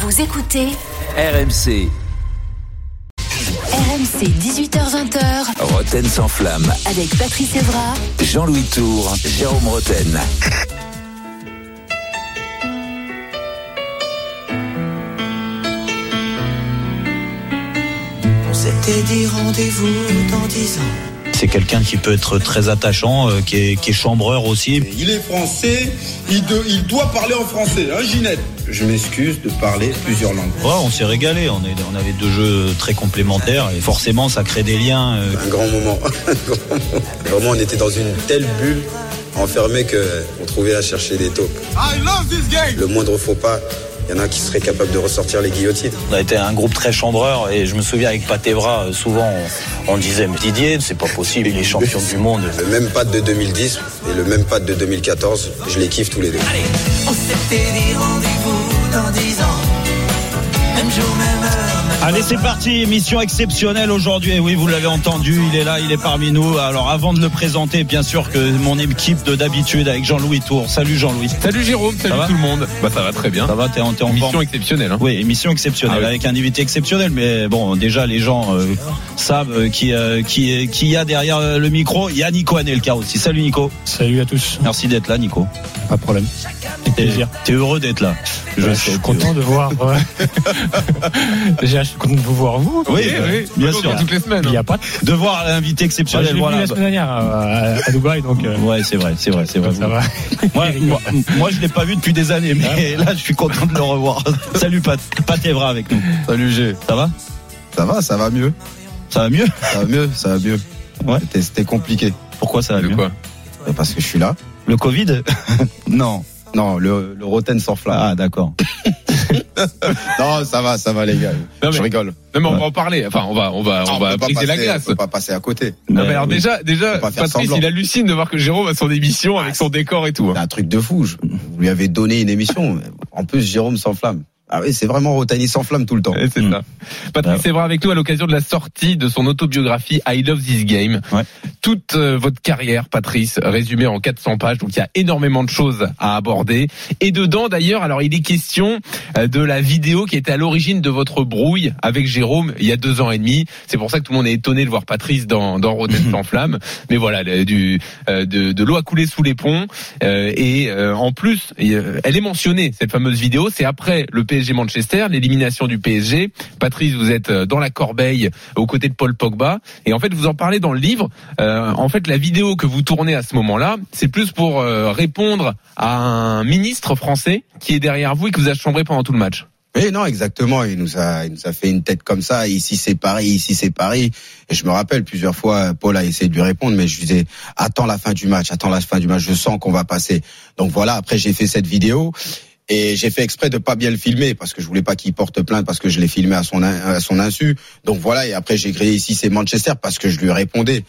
Vous écoutez RMC, RMC 18h20h Roten sans flamme. avec Patrice Evra Jean-Louis Tour, Jérôme Roten. On s'était dit rendez-vous dans dix ans. C'est quelqu'un qui peut être très attachant, euh, qui, est, qui est chambreur aussi. Il est français, il, de- il doit parler en français, hein Ginette Je m'excuse de parler plusieurs langues. Ouais, on s'est régalé, on, est, on avait deux jeux très complémentaires et forcément ça crée des liens. euh, Un grand moment. Vraiment, on était dans une telle bulle enfermée que on trouvait à chercher des taupes. Le moindre faux pas, il y en a qui seraient capables de ressortir les guillotines. On a été un groupe très chambreur et je me souviens avec Patevra, euh, souvent on, on disait mais Didier, c'est pas possible, il est champion du monde. Le même pad de 2010 et le même pad de 2014, je les kiffe tous les deux. On s'était dit rendez-vous dans dix ans. Même jour, même heure, même Allez, c'est parti, émission exceptionnelle aujourd'hui. Et Oui, vous l'avez entendu, il est là, il est parmi nous. Alors, avant de le présenter, bien sûr que mon équipe de d'habitude avec Jean-Louis Tour. Salut Jean-Louis. Salut Jérôme, salut tout le monde. Bah ça va très bien. Ça va, t'es en, t'es en Mission forme exceptionnelle. Hein. Oui, émission exceptionnelle Ah oui. avec un invité exceptionnel. Mais bon, déjà les gens euh, savent euh, qui euh, qui qui y a derrière le micro. Il y a Nico Anelka aussi. Salut Nico. Salut à tous, Merci d'être là, Nico. pas de problème. T'es plaisir. t'es heureux d'être là. Je, sais, suis content de voir. ouais. Déjà, je suis content de vous voir vous. Oui, oui, oui, bien sûr. toutes les semaines. Il n'y hein. a pas. De... Voir l'invité Ouais, exceptionnel. je l'ai vu voilà. la semaine dernière à, à Dubaï, donc euh, Ouais, c'est vrai, c'est vrai, c'est vrai. ça va. Moi, moi, moi, je l'ai pas vu depuis des années, mais là, je suis content de le revoir. Salut Pat, Pat Evra avec nous. Salut G. Ça va? Ça va, ça va mieux. Ça va mieux? Ça va mieux, ça va mieux. Ouais. C'était- C'était compliqué. Pourquoi ça va mieux? quoi? Parce que je suis là. Le Covid? Non, non, le, le Roten sans flamme. Ah, d'accord. Non, ça va, ça va les gars. Non, Je mais- rigole. Non mais on va en parler. Enfin on va on va Ah, on va briser la glace. On peut pas passer à côté. Non mais alors oui. déjà déjà Patrice semblant. il hallucine de voir que Jérôme a son émission avec son décor et tout. C'est hein. un truc de fou. Je- Vous lui avez donné une émission. En plus, Jérôme sans flamme. Ah oui, c'est vraiment Rotani sans flamme tout le temps. C'est Mm. ça. Patrice Evra avec nous à l'occasion de la sortie de son autobiographie I Love This Game. Ouais. Toute euh, votre carrière, Patrice, résumée en 400 pages, donc il y a énormément de choses à aborder. Et dedans, d'ailleurs, alors il est question euh, de la vidéo qui était à l'origine de votre brouille avec Jérôme il y a deux ans et demi. C'est pour ça que tout le monde est étonné de voir Patrice dans, dans Rotten sans flamme. Mais voilà, du, euh, de, de l'eau a coulé sous les ponts. Euh, et euh, en plus, elle est mentionnée, cette fameuse vidéo. C'est après le PSG Manchester, l'élimination du PSG. Patrice, vous êtes euh, dans la corbeille aux côtés de Paul Pogba. Et en fait, vous en parlez dans le livre. Euh, en fait, la vidéo que vous tournez à ce moment-là, c'est plus pour euh, répondre à un ministre français qui est derrière vous et qui vous a chambré pendant tout le match. Mais non, exactement. Il nous a, il nous a fait une tête comme ça. Ici c'est Paris, ici c'est Paris. Et je me rappelle plusieurs fois, Paul a essayé de lui répondre, mais je lui disais attends la fin du match, attends la fin du match. Je sens qu'on va passer. Donc voilà. Après j'ai fait cette vidéo. Et j'ai fait exprès de pas bien le filmer parce que je voulais pas qu'il porte plainte parce que je l'ai filmé à son à son insu. Donc voilà et après j'ai créé ici c'est Manchester parce que je lui répondais.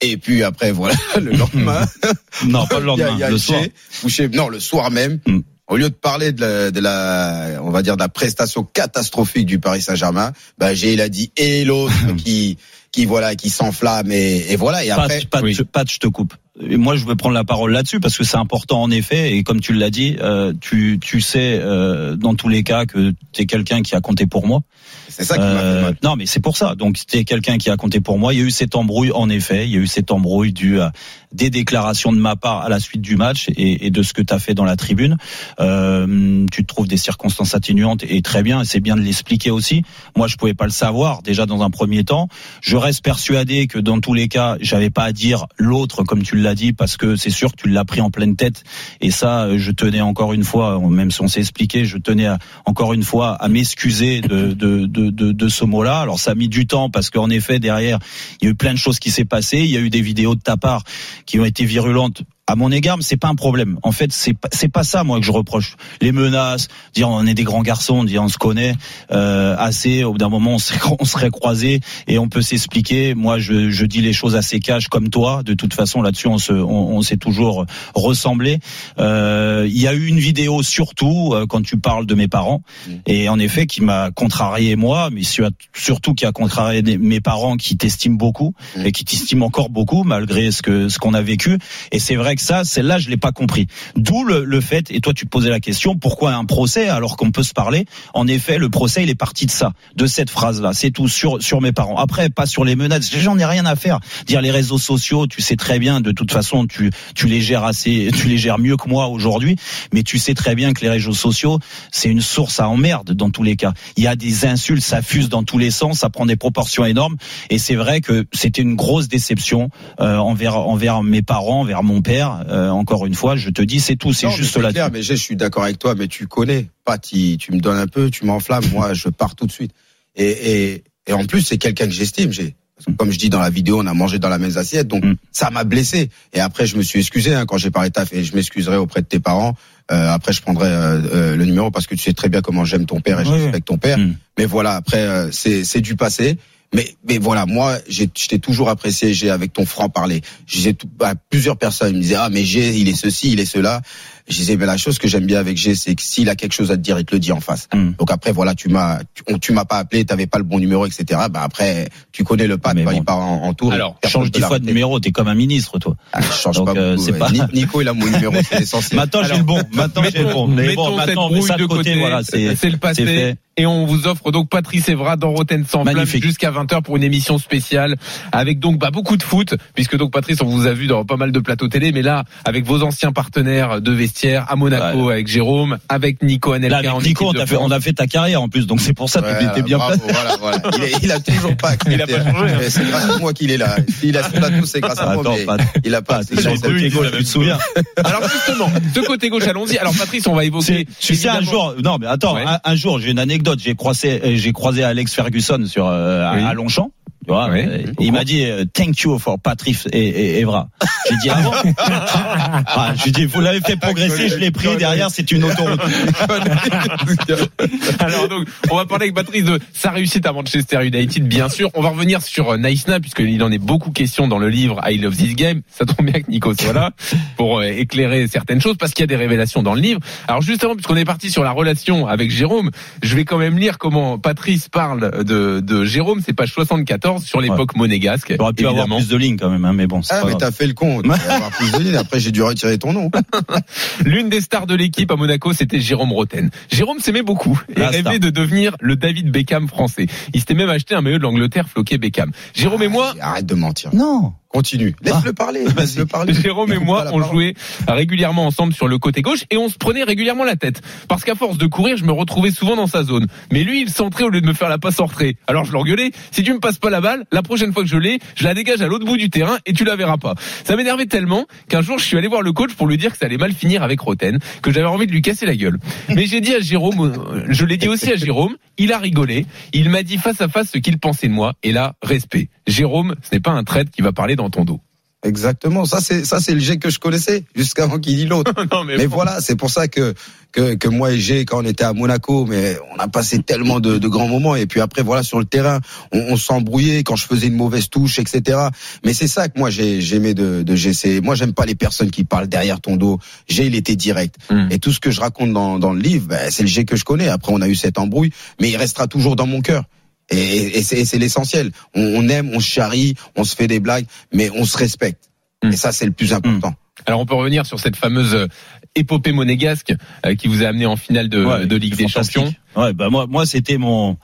Et puis après voilà le lendemain Non, pas le y a- lendemain, il y a le soir. Couché- non, le soir même. Mm. Au lieu de parler de la, de la, on va dire de la prestation catastrophique du Paris Saint-Germain, bah, j'ai il a dit et l'autre qui, qui voilà, qui s'enflamme et, et voilà. Et après, Pat, Pat, oui. je, Pat, je te coupe. Et moi, je veux prendre la parole là-dessus parce que c'est important en effet. Et comme tu l'as dit, euh, tu, tu sais euh, dans tous les cas que tu es quelqu'un qui a compté pour moi. c'est ça qui Euh, mal. non, mais c'est pour ça. Donc, c'était quelqu'un qui a compté pour moi. Il y a eu cette embrouille, en effet. Il y a eu cette embrouille due à des déclarations de ma part à la suite du match et, et de ce que tu as fait dans la tribune. Euh, tu te trouves des circonstances atténuantes et très bien. C'est bien de l'expliquer aussi. Moi, je pouvais pas le savoir déjà dans un premier temps. Je reste persuadé que dans tous les cas, j'avais pas à dire l'autre comme tu l'as dit parce que c'est sûr que tu l'as pris en pleine tête. Et ça, euh, je tenais encore une fois, même si on s'est expliqué, je tenais encore une fois à m'excuser de, de ce mot-là. Alors ça a mis du temps parce qu'en effet derrière, il y a eu plein de choses qui s'est passé. Il y a eu des vidéos de ta part qui ont été virulentes à mon égard, mais c'est pas un problème. En fait, c'est pas, c'est pas ça moi que je reproche. Les menaces, dire on est des grands garçons, dire on se connaît euh, assez. Au bout d'un moment, on serait, on serait croisés et on peut s'expliquer. Moi, je, je dis les choses assez cash comme toi. De toute façon, là-dessus, on se, on, on s'est toujours ressemblé. Euh, Il y a eu une vidéo surtout euh, quand tu parles de mes parents et en effet qui m'a contrarié moi, mais sur- surtout qui a contrarié mes parents qui t'estiment beaucoup et qui t'estiment encore beaucoup malgré ce que ce qu'on a vécu. Et c'est vrai ça, celle-là, je l'ai pas compris. D'où le, le fait, et toi tu te posais la question, pourquoi un procès alors qu'on peut se parler En effet, le procès, il est parti de ça, de cette phrase-là. C'est tout sur sur mes parents. Après, pas sur les menaces. J'en ai rien à faire. Dire les réseaux sociaux, tu sais très bien. De toute façon, tu tu les gères assez, tu les gères mieux que moi aujourd'hui. Mais tu sais très bien que les réseaux sociaux, c'est une source à emmerde dans tous les cas. Il y a des insultes, ça fuse dans tous les sens, ça prend des proportions énormes. Et c'est vrai que c'était une grosse déception euh, envers envers mes parents, envers mon père. Euh, encore une fois, je te dis, c'est tout. C'est juste là. clair, mais je suis d'accord avec toi, mais tu connais. Pas, tu, tu me donnes un peu, tu m'enflammes, moi, je pars tout de suite. Et, et, et en plus, c'est quelqu'un que j'estime. J'ai, comme je dis dans la vidéo, on a mangé dans la même assiette, donc Mm. ça m'a blessé. Et après, je me suis excusé hein, quand j'ai parlé taf, et je m'excuserai auprès de tes parents. Euh, après, je prendrai euh, le numéro parce que tu sais très bien comment j'aime ton père et je Oui, respecte ton père. Mm. Mais voilà, après, c'est du passé. Mais, mais voilà, moi, j'ai- je t'ai toujours apprécié, j'ai avec ton franc parler. J'ai bah, plusieurs personnes me disaient ah mais G, il est ceci, il est cela. Je disais mais la chose que j'aime bien avec G, c'est que s'il a quelque chose à te dire, il te le dit en face. Mm. Donc après voilà, tu m'as, tu, m'as pas appelé, t'avais pas le bon numéro, etc. Bah après, tu connais le pas, Mais bah, bon. il part en, en tour. Alors, Change dix fois de numéro, t'es comme un ministre, toi. Ah, je change Donc, pas euh, beaucoup. c'est ouais. pas- Ni- Nico, il a mon numéro, c'est l'essentiel. Maintenant, j'ai le bon. Maintenant, j'ai le bon. Mais mettons bon, cette maintenant, on ça de côté. côté. Voilà, c'est c'est le passé. c'est fait. Et on vous offre donc Patrice Evra dans Rotten sans jusqu'à 20h pour une émission spéciale avec donc bah, beaucoup de foot puisque donc Patrice on vous a vu dans pas mal de plateaux télé mais là avec vos anciens partenaires de vestiaire à Monaco Ouais. avec Jérôme avec Nico Anelka Là, avec Nico, on de a fait, France. on a fait ta carrière en plus, donc c'est pour ça que Ouais, tu étais bien bravo, voilà, voilà. Il, est- il a toujours pas accepté. Il a pas changé, hein. Mais C'est grâce à moi qu'il est là. S'il a son atout, c'est grâce à moi. Attends, mais pas- il a pas. J'en sais côté gauche, tu te souviens Alors justement ce côté gauche allons-y alors Patrice on va évoquer Tu sais, un jour, non, mais attends, Ouais. un, un jour, j'ai une anecdote. J'ai croisé, euh, j'ai croisé Alex Ferguson sur euh, Oui. à Longchamp. Tu vois, Ouais. euh, il m'a dit euh, thank you for Patrice et, et Evra. J'ai dit ah bon ah, J'ai dit vous l'avez fait progresser, je l'ai pris derrière, c'est une autoroute. Alors donc, on va parler avec Patrice de sa réussite à Manchester United, bien sûr. On va revenir sur euh, Naïsna, puisqu'il en est beaucoup question dans le livre I Love This Game. Ça tombe bien que Nico soit là pour éclairer certaines choses, parce qu'il y a des révélations dans le livre. Alors justement, puisqu'on est parti sur la relation avec Jérôme, je vais quand même lire comment Patrice parle de, de Jérôme, c'est page 74, sur l'époque monégasque. J'aurais pu avoir plus de lignes quand même, hein, mais bon, Ah, pas mais t'as fait le con. Avoir plus de lignes. Après, j'ai dû retirer ton nom. L'une des stars de l'équipe à Monaco, c'était Jérôme Roten. Jérôme s'aimait beaucoup et La rêvait star. de devenir le David Beckham français. Il s'était même acheté un maillot de l'Angleterre floqué Beckham. Jérôme et moi, Arrête de mentir. Non. Continue. Laisse-le parler. Laisse-le parler. Jérôme et moi, on parole. jouait régulièrement ensemble sur le côté gauche et on se prenait régulièrement la tête. Parce qu'à force de courir, je me retrouvais souvent dans sa zone. Mais lui, il centrait au lieu de me faire la passe en retrait. Alors je l'engueulais. Si tu me passes pas la balle, la prochaine fois que je l'ai, je la dégage à l'autre bout du terrain et tu la verras pas. Ça m'énervait tellement qu'un jour, je suis allé voir le coach pour lui dire que ça allait mal finir avec Roten, que j'avais envie de lui casser la gueule. Mais j'ai dit à Jérôme, euh, je l'ai dit aussi à Jérôme, il a rigolé. Il m'a dit face à face ce qu'il pensait de moi. Et là, respect. Jérôme, ce n'est pas un traître qui va parler dans ton dos. Exactement. Ça, c'est, ça, c'est le G que je connaissais jusqu'avant qu'il dise l'autre. Mais bon. voilà, c'est pour ça que, que, que moi et G, quand on était à Monaco, mais on a passé tellement de, de grands moments. Et puis après, voilà, sur le terrain, on, on s'embrouillait quand je faisais une mauvaise touche, etc. Mais c'est ça que moi j'ai, j'aimais de, de G. C'est, moi, j'aime pas les personnes qui parlent derrière ton dos. G, il était direct. Mm. Et tout ce que je raconte dans, dans le livre, ben, c'est le G que je connais. Après, on a eu cette embrouille, mais il restera toujours dans mon cœur. Et, et c'est, c'est l'essentiel. On, on aime, on se charrie, on se fait des blagues, mais on se respecte. Mm. Et ça, c'est le plus important. Alors on peut revenir sur cette fameuse euh, épopée monégasque euh, qui vous a amené en finale de, Ouais, de Ligue des. Champions. Ouais, bah moi, moi, c'était mon.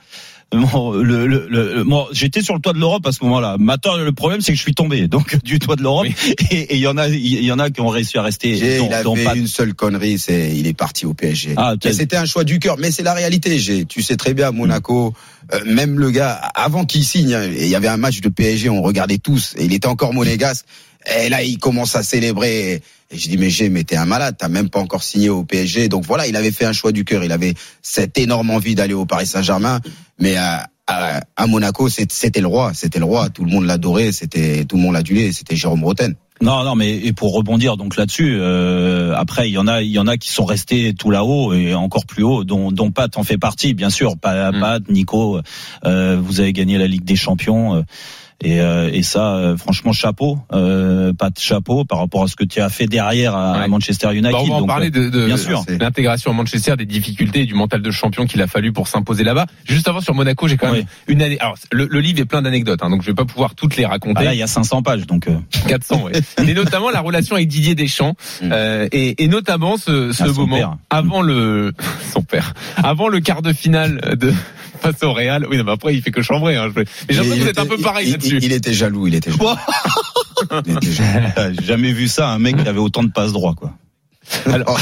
Mon- le, le, le- moi, j'étais sur le toit de l'Europe à ce moment-là. Maintenant, le problème, c'est que je suis tombé donc du toit de l'Europe. Et et il y en a, il y en a qui ont réussi à rester. Il a dont fait pas- une seule connerie, c'est il est parti au PSG. Ah, c'était un choix du cœur, mais c'est la réalité. G. Tu sais très bien, Monaco, euh, même le gars, avant qu'il signe, hein, il y avait un match de PSG, on regardait tous, et il était encore monégasque. Et là, il commence à célébrer. Et je dis, mais G, mais t'es un malade, t'as même pas encore signé au PSG. Donc voilà, il avait fait un choix du cœur. Il avait cette énorme envie d'aller au Paris Saint-Germain. Mais à, à, à Monaco, c'était le roi. C'était le roi. Tout le monde l'adorait. C'était, tout le monde l'adulait. C'était Jérôme Roten. Non, non, mais et pour rebondir donc là-dessus, euh, après il y en a, il y en a qui sont restés tout là-haut et encore plus haut, dont, dont Pat en fait partie, bien sûr. Pat, Mm. Pat Nico, euh, vous avez gagné la Ligue des Champions. euh, Et, euh, et ça, euh, franchement, chapeau, euh, pas de chapeau par rapport à ce que tu as fait derrière à, Ouais. Manchester United. Bah, on va en Donc, parler de, de bien sûr. de l'intégration à Manchester, des difficultés et du mental de champion qu'il a fallu pour s'imposer là-bas. Juste avant sur Monaco, j'ai quand même Oui. une année. Alors le, le livre est plein d'anecdotes, hein, donc je vais pas pouvoir toutes les raconter. ah là, il y a 500 pages, donc. euh, 400, ouais. Mais notamment la relation avec Didier Deschamps, euh, et, et notamment ce, ce Ah, moment père. avant le son père, avant le quart de finale de face au Real. Oui, non, mais après il fait que chambrer. Hein. Mais j'ai l'impression que vous êtes un peu pareil il, là-dessus. il, il était jaloux, il était jaloux. Il était jaloux. J'ai jamais vu ça, un mec qui avait autant de passes droits, quoi. Alors,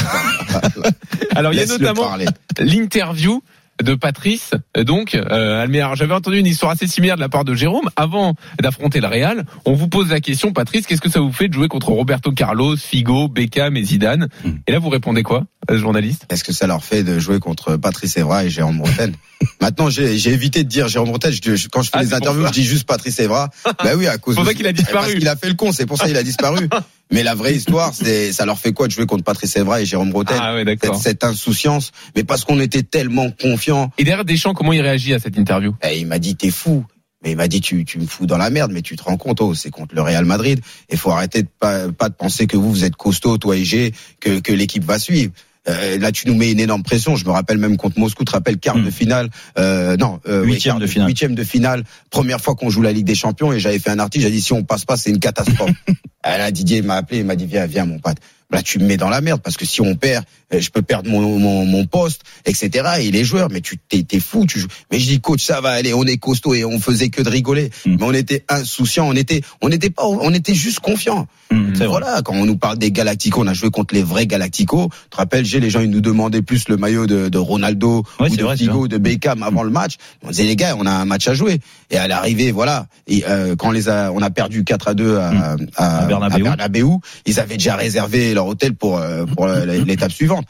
alors il y a notamment l'interview de Patrice. Donc, euh, j'avais entendu une histoire assez similaire de la part de Jérôme. Avant d'affronter le Real, on vous pose la question, Patrice, qu'est-ce que ça vous fait de jouer contre Roberto Carlos, Figo, Beckham et Zidane Hmm. Et là, vous répondez quoi, euh, journaliste Est-ce que ça leur fait de jouer contre Patrice Evra et Jérôme Bretagne Maintenant, j'ai évité de dire Jérôme. Je- je- quand je fais Ah, les pour interviews, je dis juste Patrice Evra. bah oui, à cause C'est pour de- ça qu'il a disparu. Parce qu'il a fait le con, c'est pour ça qu'il a disparu. Mais la vraie histoire, c'est ça leur fait quoi de jouer contre Patrice Evra et Jérôme Bretagne Ah ouais, cette, d'accord. cette insouciance, mais parce qu'on était tellement confiants. Et derrière Deschamps, comment il réagit à cette interview? Eh, il m'a dit t'es fou. Mais il m'a dit tu, tu me fous dans la merde, mais tu te rends compte, oh, c'est contre le Real Madrid. Il faut arrêter de pas, pas de penser que vous vous êtes costaud, toi et G, que, que l'équipe va suivre. Euh, là, tu nous mets une énorme pression. Je me rappelle même contre Moscou, tu te rappelles quart Hmm. de finale, euh, non, euh, Huitième de finale. huitième de finale, première fois qu'on joue la Ligue des Champions, et j'avais fait un article, j'ai dit si on passe pas, c'est une catastrophe. Là, Didier m'a appelé, il m'a dit viens, viens mon pote. Là, tu me mets dans la merde parce que si on perd, euh, je peux perdre mon, mon, mon poste, etc. Et les joueurs, mais tu t'es, t'es fou. Tu joues. Mais je dis coach, ça va aller, on est costaud et on faisait que de rigoler. Mm. Mais on était insouciants, on était, on était pas, on était juste confiants. C'est vrai. Voilà, quand on nous parle des Galacticos, on a joué contre les vrais Galacticos. Tu te rappelles, j'ai les gens ils nous demandaient plus le maillot de, de Ronaldo Ouais, ou de vrai, Figo, de Beckham avant le match. On disait les gars, on a un match à jouer. Et à l'arrivée, voilà, et, euh, quand on les a, on a perdu 4 à 2 à, à, Mm. À. Bernabéu, ils avaient déjà réservé leur hôtel pour euh, pour l'étape suivante.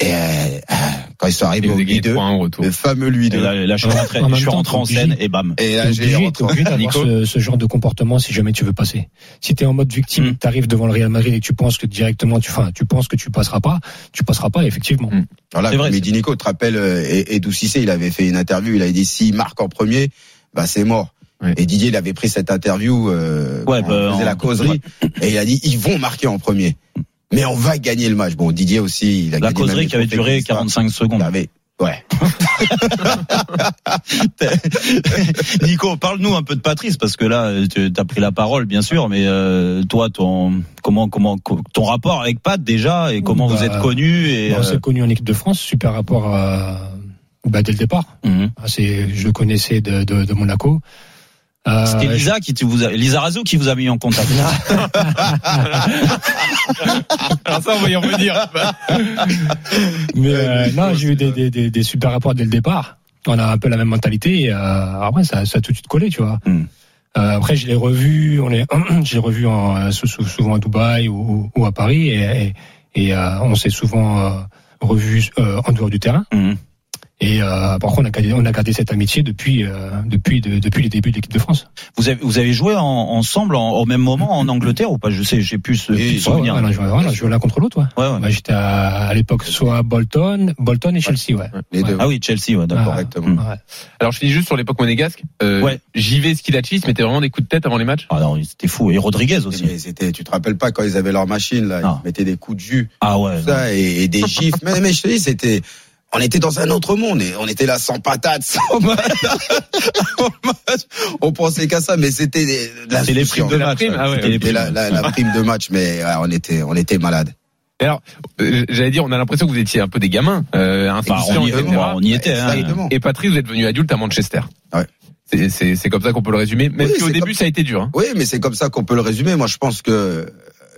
Et euh, euh, quand ils sont Et arrivés au gagné 2 3-1 au retour. le fameux lui Et 2 là, là, je suis rentré, En même je suis temps, rentré en scène et bam. Et là, j'ai obligé, d'avoir Nico ce, ce genre de comportement si jamais tu veux passer. Si t'es en mode victime, Mm. tu arrives devant le Real Madrid et que tu penses que directement tu, enfin, tu penses que tu passeras pas, tu passeras pas effectivement. Mm. Vrai, c'est- dit Nico, tu te rappelles, et- Edou Cissé, il avait fait une interview, il avait dit s'il marque en premier, bah c'est mort. Ouais. Et Didier, il avait pris cette interview, euh, Ouais, bah, on faisait en- la causerie, et il a dit ils vont marquer en premier, mais on va gagner le match. Bon, Didier aussi, il a La gagné causerie même qui avait les trophées duré Crystal. 45 secondes. Il avait- ouais. Nico, parle-nous un peu de Patrice parce que là, tu as pris la parole, bien sûr, mais euh, toi, ton comment comment ton rapport avec Pat déjà et comment Bah, vous êtes connus et on euh, s'est connu en équipe de France, super rapport à, bah, dès le départ. mhm. Ah, C'est, je le connaissais de, de, de Monaco. Euh, c'était Lisa qui vous a, Lisa Razou qui vous a mis en contact. Alors ça, on va y revenir. Mais euh, non, j'ai eu des, des, des, des super rapports dès le départ. On a un peu la même mentalité. Et, euh, après, ça, ça a tout de suite collé, tu vois. Mm. Euh, après, je l'ai revu. On est, j'ai revu en, euh, sou- sou- souvent à Dubaï ou, ou à Paris, et, et, et, euh, on s'est souvent euh, revu euh, en dehors du terrain. Mhm. Et euh, par contre, on a gardé, on a gardé cette amitié depuis, euh, depuis, de- depuis les débuts de l'équipe de France. Vous avez vous avez joué en- ensemble en- au même moment en Angleterre ou pas? Je sais, j'ai plus ouais, Ouais, souvenirs. ouais, on a joué, on a joué l'un contre l'autre. Ouais. Ouais, ouais. Bah, j'étais à, à l'époque soit à Bolton, Bolton et Chelsea, ouais. Les deux. Ah oui, Chelsea, ouais, d'accord. Ah. Alors je finis juste sur l'époque monégasque. Euh, Ouais. J'y vais Skilachis, mettait vraiment des coups de tête avant les matchs? Ah non, c'était fou. Et Rodriguez aussi. Mais c'était, tu te rappelles pas quand ils avaient leur machine là, Non. ils mettaient des coups de jus, Ah ouais. tout ça, et, et des gifs. mais, mais je te dis, c'était, on était dans un autre monde et on était là sans patates, sans match. on pensait qu'à ça, mais c'était la les primes de La match. ah Et la, la, la prime de match, mais ouais, on était, on était malade. Et alors, euh, j'allais dire, on a l'impression que vous étiez un peu des gamins, euh, on, y, etc. on y était. Hein. Exactement. Et Patrice, vous êtes devenu adulte à Manchester. Ouais. C'est- comme ça qu'on peut le résumer. Même Oui, si au début comme- ça a été dur. Hein. Oui, mais c'est comme ça qu'on peut le résumer. Moi, je pense que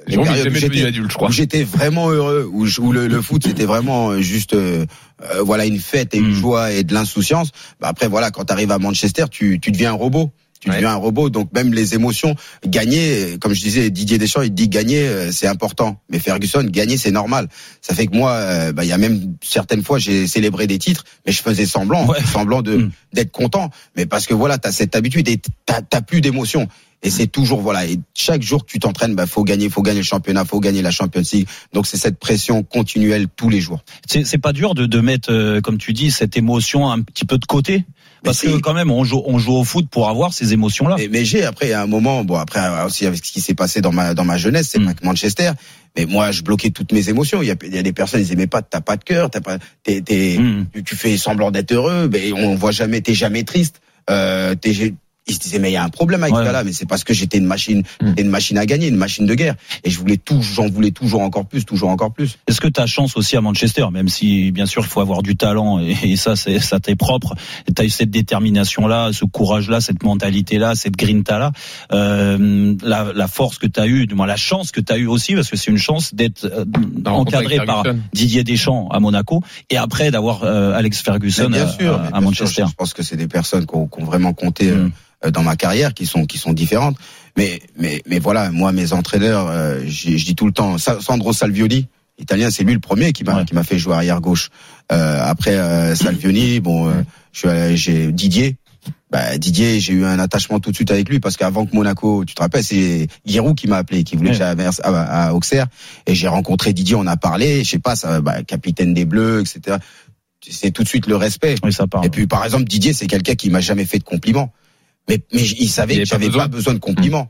Jérôme, il jamais devenu adulte, je crois. où j'étais vraiment heureux, où, je- où le, le foot c'était vraiment euh, juste euh, euh, voilà une fête et une Mm. joie et de l'insouciance. Bah après voilà, quand tu arrives à Manchester, tu, tu deviens un robot. Tu Ouais. deviens un robot, donc même les émotions, gagner, euh, comme je disais, Didier Deschamps, il dit gagner, euh, c'est important. Mais Ferguson, gagner, c'est normal. Ça fait que moi, euh, bah, il y a même certaines fois, j'ai célébré des titres, mais je faisais semblant, Ouais. semblant de Mm. d'être content. Mais parce que voilà, t'as cette habitude et t'as t'as plus d'émotion. Et c'est toujours voilà. Et chaque jour que tu t'entraînes, bah faut gagner, faut gagner le championnat, faut gagner la Champions League. Donc c'est cette pression continuelle tous les jours. C'est pas dur de, de mettre, euh, comme tu dis, cette émotion un petit peu de côté? Parce que quand même, on joue, on joue au foot pour avoir ces émotions-là. Mais, mais j'ai après à un moment, bon après euh, aussi avec ce qui s'est passé dans ma dans ma jeunesse, c'est Mm. Manchester. Mais moi, je bloquais toutes mes émotions. Il y a, il y a des personnes, ils aimaient pas, t'as pas de cœur, t'as pas, t'es, Mm. tu, tu fais semblant d'être heureux, mais on voit jamais, t'es jamais triste. Euh, t'es, ils se disaient mais il y a un problème avec Ouais. ce gars-là, mais c'est parce que j'étais une machine, Mm. j'étais une machine à gagner, une machine de guerre, et je voulais tout, j'en voulais toujours encore plus, toujours encore plus. Est-ce que tu as chance aussi à Manchester, même si bien sûr il faut avoir du talent et, et ça c'est ça t'est propre. Tu as eu cette détermination là, ce courage là, cette mentalité là, cette grinta là, euh, la, la force que tu as eu, du moins la chance que tu as eu aussi parce que c'est une chance d'être euh, encadré par. Didier Deschamps à Monaco et après d'avoir euh, Alex Ferguson bien à, sûr, à- mais à bien Manchester. sûr, je pense que c'est des personnes qui ont, qui ont vraiment compté euh, Mm. euh, dans ma carrière, qui sont qui sont différentes. Mais mais mais voilà, moi mes entraîneurs, euh, je dis tout le temps, Sa- Sandro Salvioli, italien, c'est lui le premier qui m'a Ouais. qui m'a fait jouer arrière gauche. Euh, après euh, Salvioni, bon, euh, j'ai Didier. Bah, Didier, j'ai eu un attachement tout de suite avec lui parce qu'avant que Monaco, tu te rappelles, c'est Giroud qui m'a appelé, qui voulait Ouais. que j'aille à, à, à Auxerre, et j'ai rencontré Didier, on a parlé, je sais pas, ça, bah, capitaine des Bleus, etc. C'est tout de suite le respect. Oui, ça part. Et puis par exemple Didier, c'est quelqu'un qui m'a jamais fait de compliments. Mais mais il savait Il que j'avais pas besoin de compliments.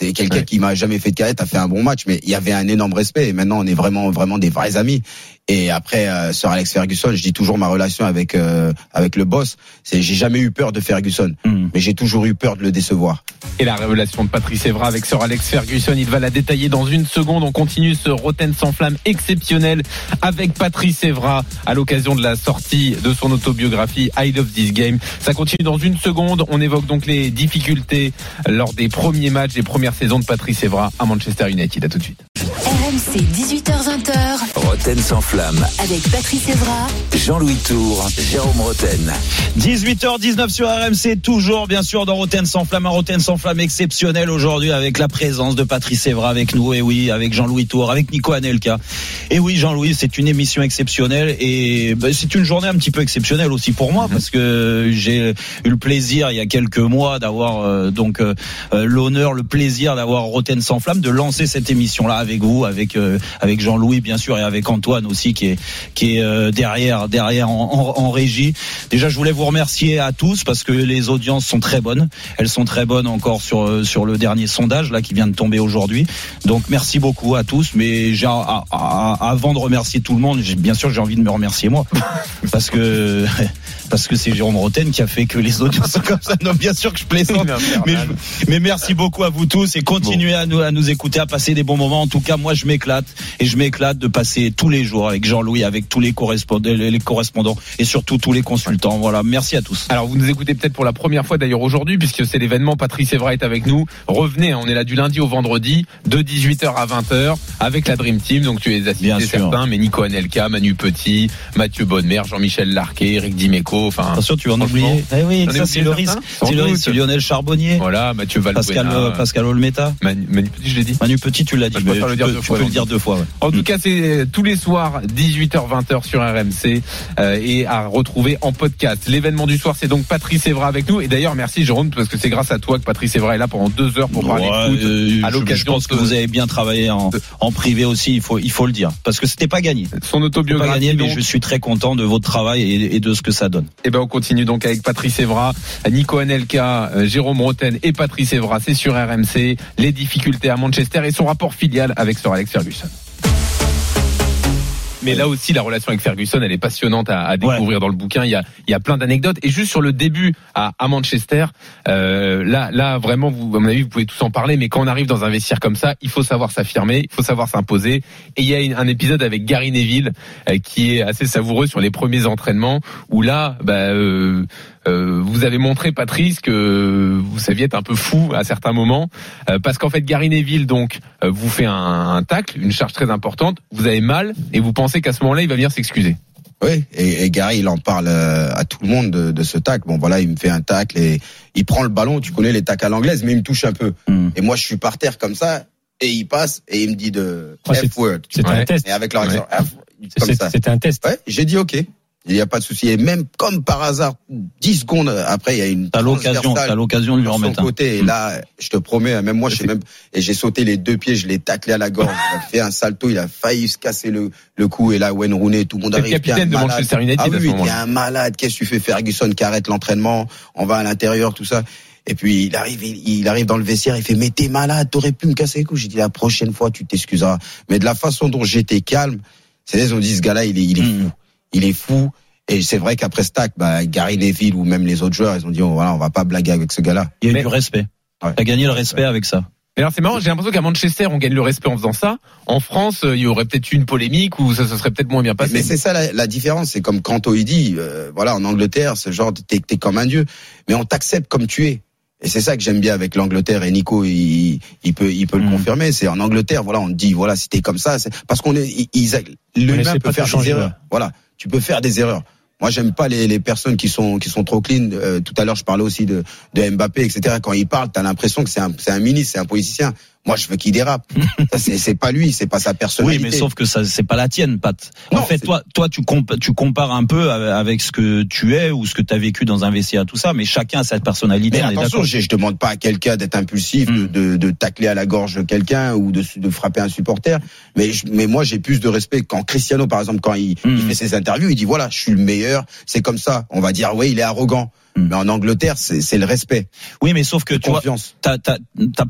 C'est quelqu'un Ouais. qui m'a jamais fait de carré, t'as fait un bon match, mais il y avait un énorme respect. Et maintenant, on est vraiment, vraiment des vrais amis. Et après, euh, Sir Alex Ferguson, je dis toujours ma relation avec euh, avec le boss. C'est, j'ai jamais eu peur de Ferguson, Mm. mais j'ai toujours eu peur de le décevoir. Et la révélation de Patrice Evra avec Sir Alex Ferguson, il va la détailler dans une seconde. On continue ce Roten sans flamme exceptionnel avec Patrice Evra à l'occasion de la sortie de son autobiographie I Love This Game. Ça continue dans une seconde. On évoque donc les difficultés lors des premiers matchs des premières saisons de Patrice Evra à Manchester United. À tout de suite. 18h20h Roten sans flamme. avec Patrice Evra Jean-Louis Tour, Jérôme Roten. 18h19 sur RMC, toujours bien sûr dans Roten sans flamme, un Roten sans flamme exceptionnel aujourd'hui avec la présence de Patrice Evra avec nous, et oui, avec Jean-Louis Tour, avec Nico Anelka. Et oui, Jean-Louis, c'est une émission exceptionnelle et ben, c'est une journée un petit peu exceptionnelle aussi pour moi parce que j'ai eu le plaisir il y a quelques mois d'avoir euh, donc euh, euh, l'honneur, le plaisir d'avoir Roten sans flamme, de lancer cette émission-là avec vous, avec euh, avec Jean-Louis bien sûr et avec Antoine aussi qui est qui est euh, derrière derrière en, en- en régie. Déjà, je voulais vous remercier à tous parce que les audiences sont très bonnes. Elles sont très bonnes encore sur euh, sur le dernier sondage là qui vient de tomber aujourd'hui. Donc merci beaucoup à tous. Mais j'ai, à- à- avant de remercier tout le monde, j'ai- bien sûr j'ai envie de me remercier moi parce que parce que c'est Jérôme Roten qui a fait que les audiences sont comme ça. Non, bien sûr que je plaisante. Mais, je- mais merci beaucoup à vous tous et continuez à nous à nous écouter, à passer des bons moments. En tout cas, moi je m'éclate et je m'éclate de passer tous les jours avec Jean-Louis, avec tous les correspondants, les correspondants et surtout tous les consultants. Voilà, merci à tous. Alors vous nous écoutez peut-être pour la première fois d'ailleurs aujourd'hui puisque c'est l'événement Patrice Evra est avec nous. Revenez, hein, on est là du lundi au vendredi de 18h à 20h avec la Dream Team. Donc tu es assisté Bien sûr. certains, mais Nico Anelka, Manu Petit, Mathieu Bonnemer, Jean-Michel Larquet, Eric Dimeco, enfin Attention, tu vas en oublier. Eh oui, ça c'est le risque. C'est le risque. Lionel Charbonnier, Voilà, Mathieu Valbuena, Pascal euh, Pascal Olmeta, Manu, Manu Petit, je l'ai dit. Manu Petit, tu l'as dit. Je mais préfère le tu dire peux, deux tu fois, peux le dire deux fois. ouais. En tout cas, c'est tous les soirs 18h-20h sur RMC euh, et à retrouver en podcast. L'événement du soir, c'est donc Patrice Evra avec nous. Et d'ailleurs, merci Jérôme parce que c'est grâce à toi que Patrice Evra est là pendant deux heures pour parler Ouais, foot. euh, à je- l'occasion Je pense de- que vous avez bien travaillé en, en privé aussi. Il faut il faut le dire parce que c'était pas gagné. Son C'était pas autobiographie. gagné, mais donc. je suis très content de votre travail et, et de ce que ça donne. Eh ben, on continue donc avec Patrice Evra, Nico Anelka, euh, Jérôme Roten et Patrice Evra. C'est sur RMC. Les difficultés à Manchester et son rapport filial avec Sir Alex Ferguson. Mais là aussi, la relation avec Ferguson, elle est passionnante à, à découvrir dans le bouquin. Il y a, il y a plein d'anecdotes. Et juste sur le début à, à Manchester, euh, là, là, vraiment, vous, à mon avis, vous pouvez tous en parler. Mais quand on arrive dans un vestiaire comme ça, il faut savoir s'affirmer, il faut savoir s'imposer. Et il y a une- un épisode avec Gary Neville euh, qui est assez savoureux sur les premiers entraînements, où là, bah, euh, euh, vous avez montré Patrice que vous saviez être un peu fou à certains moments, euh, parce qu'en fait Gary Neville donc euh, vous fait un, un tacle, une charge très importante, vous avez mal et vous pensez qu'à ce moment-là il va venir s'excuser. Oui, et, et Gary, il en parle à tout le monde de, de ce tacle. Bon, voilà, il me fait un tacle et il prend le ballon. Tu connais les tacles à l'anglaise, mais il me touche un peu. Hmm. Et moi, je suis par terre comme ça, et il passe et il me dit de Ouais, c'est- F-word. C'était un test. Et avec leur accent, F, comme C'est- ça. C'était un test. Ouais, j'ai dit OK. Il n'y a pas de souci. Et même comme par hasard, 10 secondes après, il y a une T'as l'occasion, t'as l'occasion de lui sur son remettre un. côté. Et là, je te promets, même moi, je sais même, et j'ai sauté les deux pieds, je l'ai taclé à la gorge. Il a fait un salto, il a failli se casser le, le cou. Et là, Wayne Rooney, tout le monde arrive. capitaine de malade. Manchester United Ah oui, t'es un malade. Qu'est-ce que tu fais, Ferguson, qui arrête l'entraînement? On va à l'intérieur, tout ça. Et puis, il arrive, il, il arrive dans le vestiaire, il fait, mais t'es malade, t'aurais pu me casser les coups. J'ai dit, la prochaine fois, tu t'excuseras. Mais de la façon dont j'étais calme, c'est ils ont dit, ce gars-là, il est, il est Mm. fou. Il est fou. Et c'est vrai qu'après Stack, bah, Gary Neville ou même les autres joueurs, ils ont dit, oh, voilà, on va pas blaguer avec ce gars-là. Il y a eu du respect. Ouais. T'as gagné le respect avec ça. Mais alors c'est marrant, j'ai l'impression qu'à Manchester on gagne le respect en faisant ça. En France, euh, il y aurait peut-être eu une polémique ou ça se serait peut-être moins bien passé. Mais c'est ça la, la différence, c'est comme Kanto il dit, euh, voilà, en Angleterre, ce genre, t'es t'es comme un dieu, mais on t'accepte comme tu es. Et c'est ça que j'aime bien avec l'Angleterre et Nico, il, il peut, il peut le Mm. confirmer. C'est en Angleterre, voilà, on te dit, voilà, si t'es comme ça, c'est parce qu'on est, ils- ils- l'humain essaie peut faire changer. Voilà, tu peux faire des erreurs. Moi, j'aime pas les, les personnes qui sont qui sont trop clean. Euh, tout à l'heure, je parlais aussi de, de Mbappé, etc. Quand il parle, t'as l'impression que c'est un, c'est un ministre, c'est un politicien. Moi, je veux qu'il dérape. C'est pas lui, c'est pas sa Oui, personnalité. mais sauf que ça, c'est pas la tienne, Pat. Non, en fait, toi, toi, tu, comp- tu compares un peu avec ce que tu es ou ce que tu as vécu dans un vestiaire, tout ça, mais chacun a sa personnalité. Mais attention, je, je demande pas à quelqu'un d'être impulsif, de, de, de tacler à la gorge quelqu'un ou de, de frapper un supporter. Mais, je- mais moi, j'ai plus de respect quand Cristiano, par exemple, quand il, il fait ses interviews, il dit voilà, je suis le meilleur. C'est comme ça. On va dire oui, il est arrogant. Mais en Angleterre, c'est le respect, Oui, mais sauf que tu vois, confiance. t'as t'as-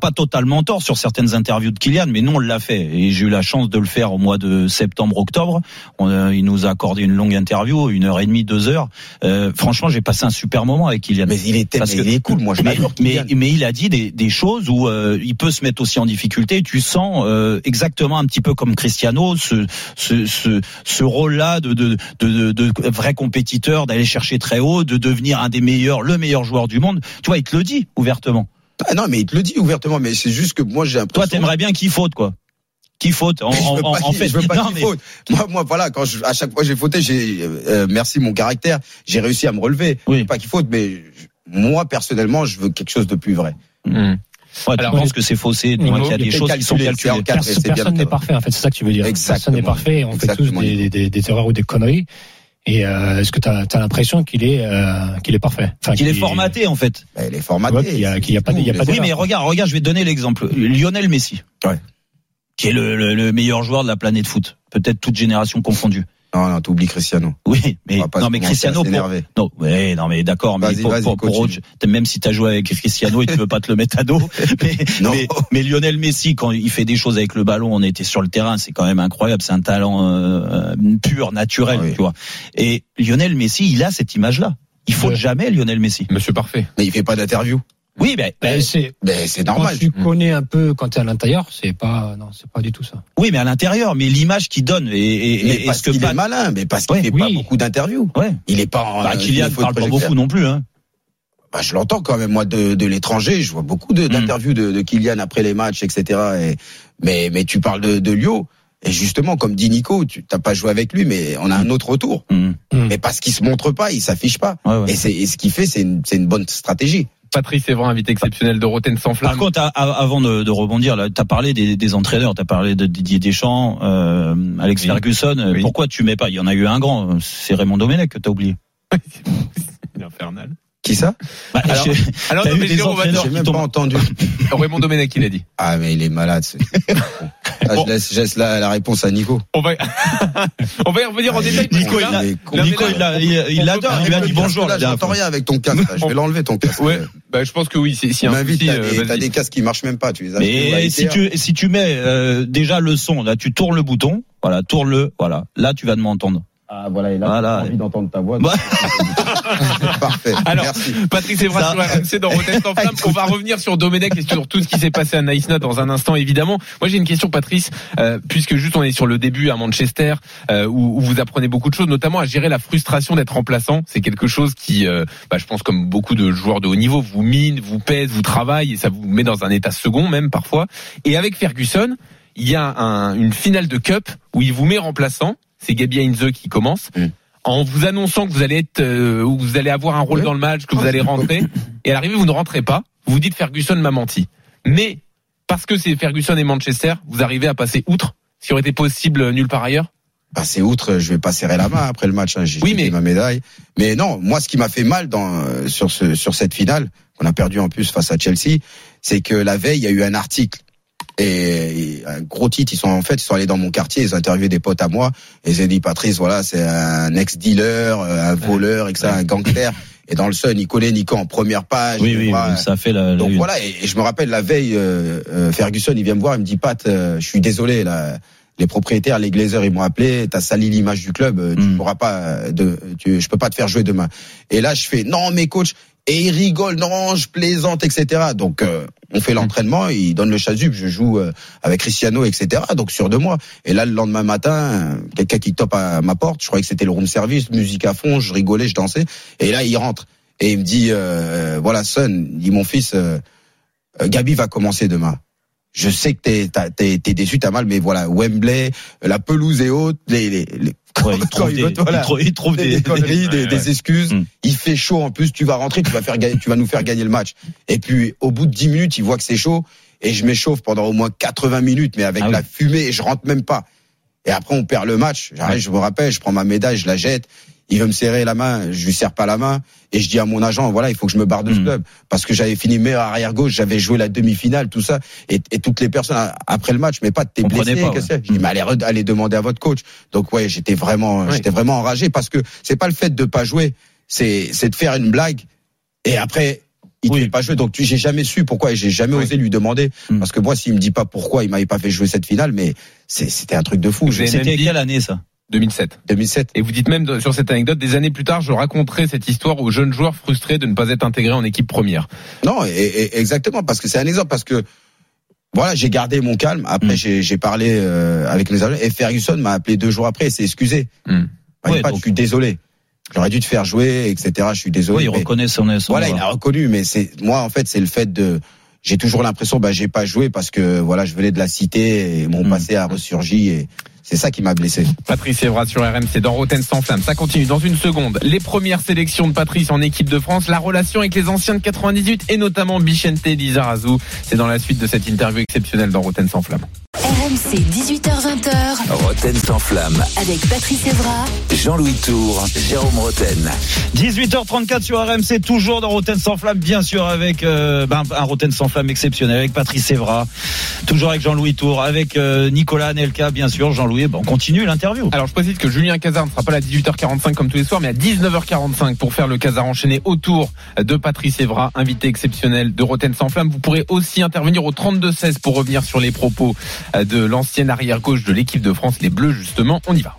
pas totalement tort sur certaines interviews de Kylian, mais nous on l'a fait et j'ai eu la chance de le faire au mois de septembre-octobre. Euh, il nous a accordé une longue interview, une heure et demie, deux heures. Euh, franchement, j'ai passé un super moment avec Kylian. Mais il est, Parce mais que- il est cool. Moi, je mais, m'adore mais, mais il a dit des, des choses où euh, il peut se mettre aussi en difficulté. Tu sens euh, exactement un petit peu comme Cristiano ce ce ce, ce rôle-là de de, de de de vrai compétiteur, d'aller chercher très haut, de devenir un des meilleurs, le meilleur joueur du monde. Tu vois, il te le dit ouvertement. Ah non, mais il te le dit ouvertement. Mais c'est juste que moi, j'ai l'impression. Toi, t'aimerais bien qu'il faute quoi. Qu'il faute en, Mais je veux en, pas, en qu'il- fait. je veux pas non, qu'il mais- faute. Moi, moi, voilà, quand je, à chaque fois que j'ai fauté, j'ai, euh, merci mon caractère, j'ai réussi à me relever. Oui. Je veux pas qu'il faute, mais je- moi, personnellement, je veux quelque chose de plus vrai. Hmm. Ouais, tu Alors, penses que c'est faussé, il y a des choses qui sont calculées. Personne c'est bien personne n'est fait. parfait, en fait, c'est ça que tu veux dire. Personne Exactement. n'est parfait, on fait tous Exactement. des, des, des erreurs ou des conneries. Et euh, est-ce que tu as, l'impression qu'il est, euh, qu'il est parfait? Enfin, Qu'il est formaté en fait. Ben, il est Ouais, formaté. qu'il y a- qu'il y a pas de- il y a pas Mais- de- Oui, mais regarde, regarde, je vais te donner l'exemple. Lionel Messi. Ouais. Qui est le, le- le meilleur joueur de la planète foot. Peut-être toute génération confondue. Non, non, t'oublies Cristiano. Oui, mais non, mais Cristiano, pour, non, ouais, non, mais d'accord, mais pour, pour, pour autre- même si t'as joué avec Cristiano et tu veux pas te le mettre à dos, mais, Non. mais, mais Lionel Messi, quand il fait des choses avec le ballon, on était sur le terrain, c'est quand même incroyable, c'est un talent euh, pur, naturel, Ah oui. tu vois. Et Lionel Messi, il a cette image-là. Il faut Ouais. jamais Lionel Messi. Monsieur parfait. Mais il fait pas d'interview. Oui, ben, Ben, c'est, Ben, c'est quand normal. tu connais un peu quand tu es à l'intérieur, c'est pas, non, c'est pas du tout ça. oui, mais à l'intérieur, mais l'image qu'il donne et, et, Mais et parce qu'il Pat- est malin, mais parce qu'il Ouais, fait pas oui. beaucoup d'interviews. ouais. Il est pas en, Bah, euh, Kylian parle pas beaucoup non plus, hein. Bah, je l'entends quand même moi de, de l'étranger. Je vois beaucoup Mm. de- d'interviews de, de Kylian après les matchs, etc. Et, mais mais tu parles de, de Lio. Et justement, comme dit Nico, tu t'as pas joué avec lui, mais on a un autre retour. Hum. Mais parce qu'il se montre pas, il s'affiche pas. Ouais, ouais. Et, c'est, et ce qu'il fait, c'est une, c'est une bonne stratégie. Patrice Evran, invité exceptionnel de Roten sans Par flamme. contre, a- a- avant de, de rebondir, là, t'as parlé des, des entraîneurs, t'as parlé de Didier Deschamps, euh, Alex Oui. Ferguson. Oui. Pourquoi tu mets pas? Il y en a eu un grand, c'est Raymond Domenech que t'as oublié. Il est infernal. Qui ça Bah, Alors, je- Alors, non, mais Jérôme, entraîneurs J'ai même pas entendu. Raymond Domenech, il a dit. Ah mais il est malade. c'est- Ah, Bon. je laisse, je laisse la, la réponse à Nico. On va, on va y revenir en détail. Nico, que il là- Nico, il l'a- il il l'adore, il lui a dit bonjour Là, la dernière j'entends fois. rien avec ton casque. là. Je vais l'enlever ton casque. Ouais, bah, je pense que oui, c'est, si Tu un m'invites, souci, t'as euh, des, vas-y. t'as des casques qui marchent même pas. Tu les as achetés au Mais si tu si tu mets euh, déjà le son, là, tu tournes le bouton, voilà, tourne-le, voilà, là tu vas m'entendre. Ah voilà, et là, Voilà. j'ai envie d'entendre ta voix. Bah. Parfait. Alors, Merci. Patrice Evra Ça- sur RMC dans Rotten sans flamme. On va revenir sur Domenech et sur tout ce qui s'est passé à Nice dans un instant, évidemment. Moi, j'ai une question, Patrice, euh, puisque juste on est sur le début à Manchester, euh, où, où vous apprenez beaucoup de choses, notamment à gérer la frustration d'être remplaçant. C'est quelque chose qui, euh, bah, je pense, comme beaucoup de joueurs de haut niveau, vous mine, vous pèse, vous travaille et ça vous met dans un état second même parfois. Et avec Ferguson, il y a un- une finale de Cup où il vous met remplaçant. C'est Gabi Heinze qui commence. Mm. En vous annonçant que vous allez être, euh, où vous allez avoir un rôle dans le match, que vous allez rentrer, et à l'arrivée vous ne rentrez pas. Vous vous dites Ferguson m'a menti. Mais parce que c'est Ferguson et Manchester, vous arrivez à passer outre, ce qui aurait été possible nulle part ailleurs? passer outre, je vais pas serrer la main après le match. Hein, j'ai Oui, mais- ma médaille. Mais non, moi, ce qui m'a fait mal dans euh, sur ce sur cette finale qu'on a perdu en plus face à Chelsea, c'est que la veille, il y a eu un article et, et un gros titre. Ils sont en fait, ils sont allés dans mon quartier, ils ont interviewé des potes à moi et ils ont dit Patrice, voilà, c'est un ex-dealer, euh, un voleur, et que ça, un gangster. Et dans le Sun, il collait Nico en première page. Oui, oui, ça fait la. la donc une. voilà, et, et je me rappelle la veille, euh, euh, Ferguson, il vient me voir, il me dit Pat, euh, je suis désolé, là, les propriétaires, les Glazers, ils m'ont appelé, t'as sali l'image du club, euh, tu Mm. pourras pas, de, tu, je peux pas te faire jouer demain. Et là, je fais non, mais coach, et il rigole, non, je plaisante, etc. Donc euh, on fait l'entraînement, il donne le chasuble, je joue euh, avec Cristiano, etc. Donc sûr de moi. Et là, le lendemain matin, quelqu'un qui tope à ma porte, je croyais que c'était le room service, musique à fond, je rigolais, je dansais. Et là, il rentre et il me dit, euh, voilà, son, il dit mon fils, euh, Gabi va commencer demain. Je sais que t'es t'es t'es déçu, t'as mal, mais voilà, Wembley, la pelouse est haute, les, les, les- Ouais, il trouve des, veut, voilà, il trouve- il trouve des, des, des conneries, des, Ouais, des ouais. excuses. Mm. Il fait chaud en plus, tu vas rentrer, tu vas faire gagner, tu vas nous faire gagner le match. Et puis au bout de 10 minutes, il voit que c'est chaud et je m'échauffe pendant au moins 80 minutes, mais avec Ah oui. la fumée et je rentre même pas. Et après on perd le match. J'arrive, je me rappelle, je prends ma médaille, je la jette. Il veut me serrer la main, je lui serre pas la main et je dis à mon agent voilà il faut que je me barre de ce Mm. club parce que j'avais fini meilleur arrière gauche, j'avais joué la demi-finale tout ça et, et toutes les personnes après le match mais pas t'es blessé pas, qu'est-ce que ouais. Je dis mais allez, re- allez demander à votre coach. Donc ouais j'étais vraiment Ouais. j'étais vraiment enragé parce que c'est pas le fait de pas jouer c'est c'est de faire une blague et après il ne Oui. pas jouer donc tu j'ai jamais su pourquoi et j'ai jamais Oui. osé lui demander Mm. parce que moi s'il me dit pas pourquoi il m'avait pas fait jouer cette finale mais c'était un truc de fou C'était quelle année ça? 2007. 2007 Et vous dites même de- sur cette anecdote, des années plus tard, je raconterai cette histoire aux jeunes joueurs frustrés de ne pas être intégrés en équipe première. Non, et, et- exactement, parce que c'est un exemple, parce que voilà, j'ai gardé mon calme. Après, Mm. j'ai j'ai parlé euh, avec mes amis et Ferguson m'a appelé deux jours après et s'est excusé. Mm. Ouais, donc- je suis désolé. J'aurais dû te faire jouer, etc. Je suis désolé. Oui, il mais- reconnaît son son voilà, il a reconnu, mais c'est moi en fait, c'est le fait de. J'ai toujours l'impression, bah, j'ai pas joué parce que voilà, je venais de la cité et mon Mm. passé a ressurgi et c'est ça qui m'a blessé. Patrice Evra sur RMC dans Roten sans flamme. Ça continue dans une seconde. Les premières sélections de Patrice en équipe de France, la relation avec les anciens de 98 et notamment Bichente Lizarazu. C'est dans la suite de cette interview exceptionnelle dans Roten sans flamme. RMC 18h20h Roten sans flamme. avec Patrice Evra Jean-Louis Tour, Jérôme Roten. 18h34 sur RMC, toujours dans Roten sans flamme, bien sûr avec euh, ben, un Roten sans flamme exceptionnel, avec Patrice Evra, toujours avec Jean-Louis Tour, avec euh, Nicolas Anelka, bien sûr, Jean-Louis. On continue l'interview. Alors je précise que Julien Cazard ne sera pas là à 18h45 comme tous les soirs, mais à 19h45 pour faire le Cazard enchaîné autour de Patrice Evra, invité exceptionnel de Roten sans flamme. Vous pourrez aussi intervenir au 32-16 pour revenir sur les propos de l'ancienne arrière-gauche de l'équipe de France, les Bleus justement. On y va.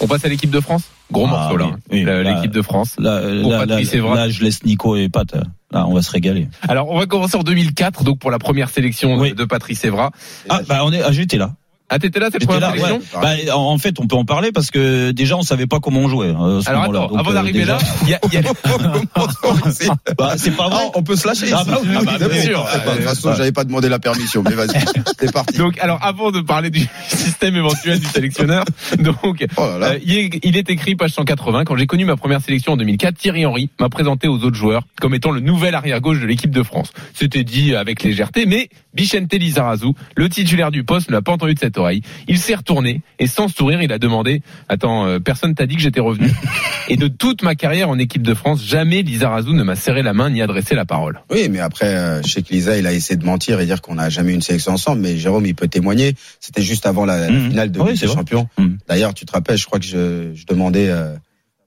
On passe à l'équipe de France? Gros Ah, morceau là, oui, oui, Le- là, l'équipe de France. Là, là, Patrice là, là, je laisse Nico et Pat. Là, on va se régaler. Alors on va commencer en 2004, donc pour la première sélection Oui. de Patrice Evra. Ah, bah, on est, ah, j'étais là. Ah t'étais là cette première là, sélection ouais. Bah, en en fait, on peut en parler parce que déjà, on savait pas comment on jouait. euh, ce Alors attends, Donc, avant euh, d'arriver déjà- là, il y a, il y a- bah, c'est pas vrai. Ah, on peut se lâcher. Ah, bah oui, Ah, bah, C'est bien sûr. Ah, bah, De toute façon, j'avais pas demandé la permission, mais vas-y, c'est parti. Donc, alors, avant de parler du système éventuel du sélectionneur, donc, Oh là là. euh, il, est, il est écrit page 180. Quand j'ai connu ma première sélection en 2004, Thierry Henry m'a présenté aux autres joueurs comme étant le nouvel arrière gauche de l'équipe de France. C'était dit avec légèreté, mais Bichente Lizarazu, le titulaire du poste, ne l'a pas entendu de cette oreille. Il s'est retourné et sans sourire, il a demandé "Attends, euh, personne t'a dit que j'étais revenu." et de toute ma carrière en équipe de France, jamais Lizarazu ne m'a serré la main ni adressé la parole. Oui, mais après, euh, je sais que Lisa, il a essayé de mentir et dire qu'on n'a jamais eu une sélection ensemble, mais Jérôme, il peut témoigner. C'était juste avant la, la Mhm. finale de Ligue des vrai. Champions. D'ailleurs, tu te rappelles, je crois que je, je demandais, euh,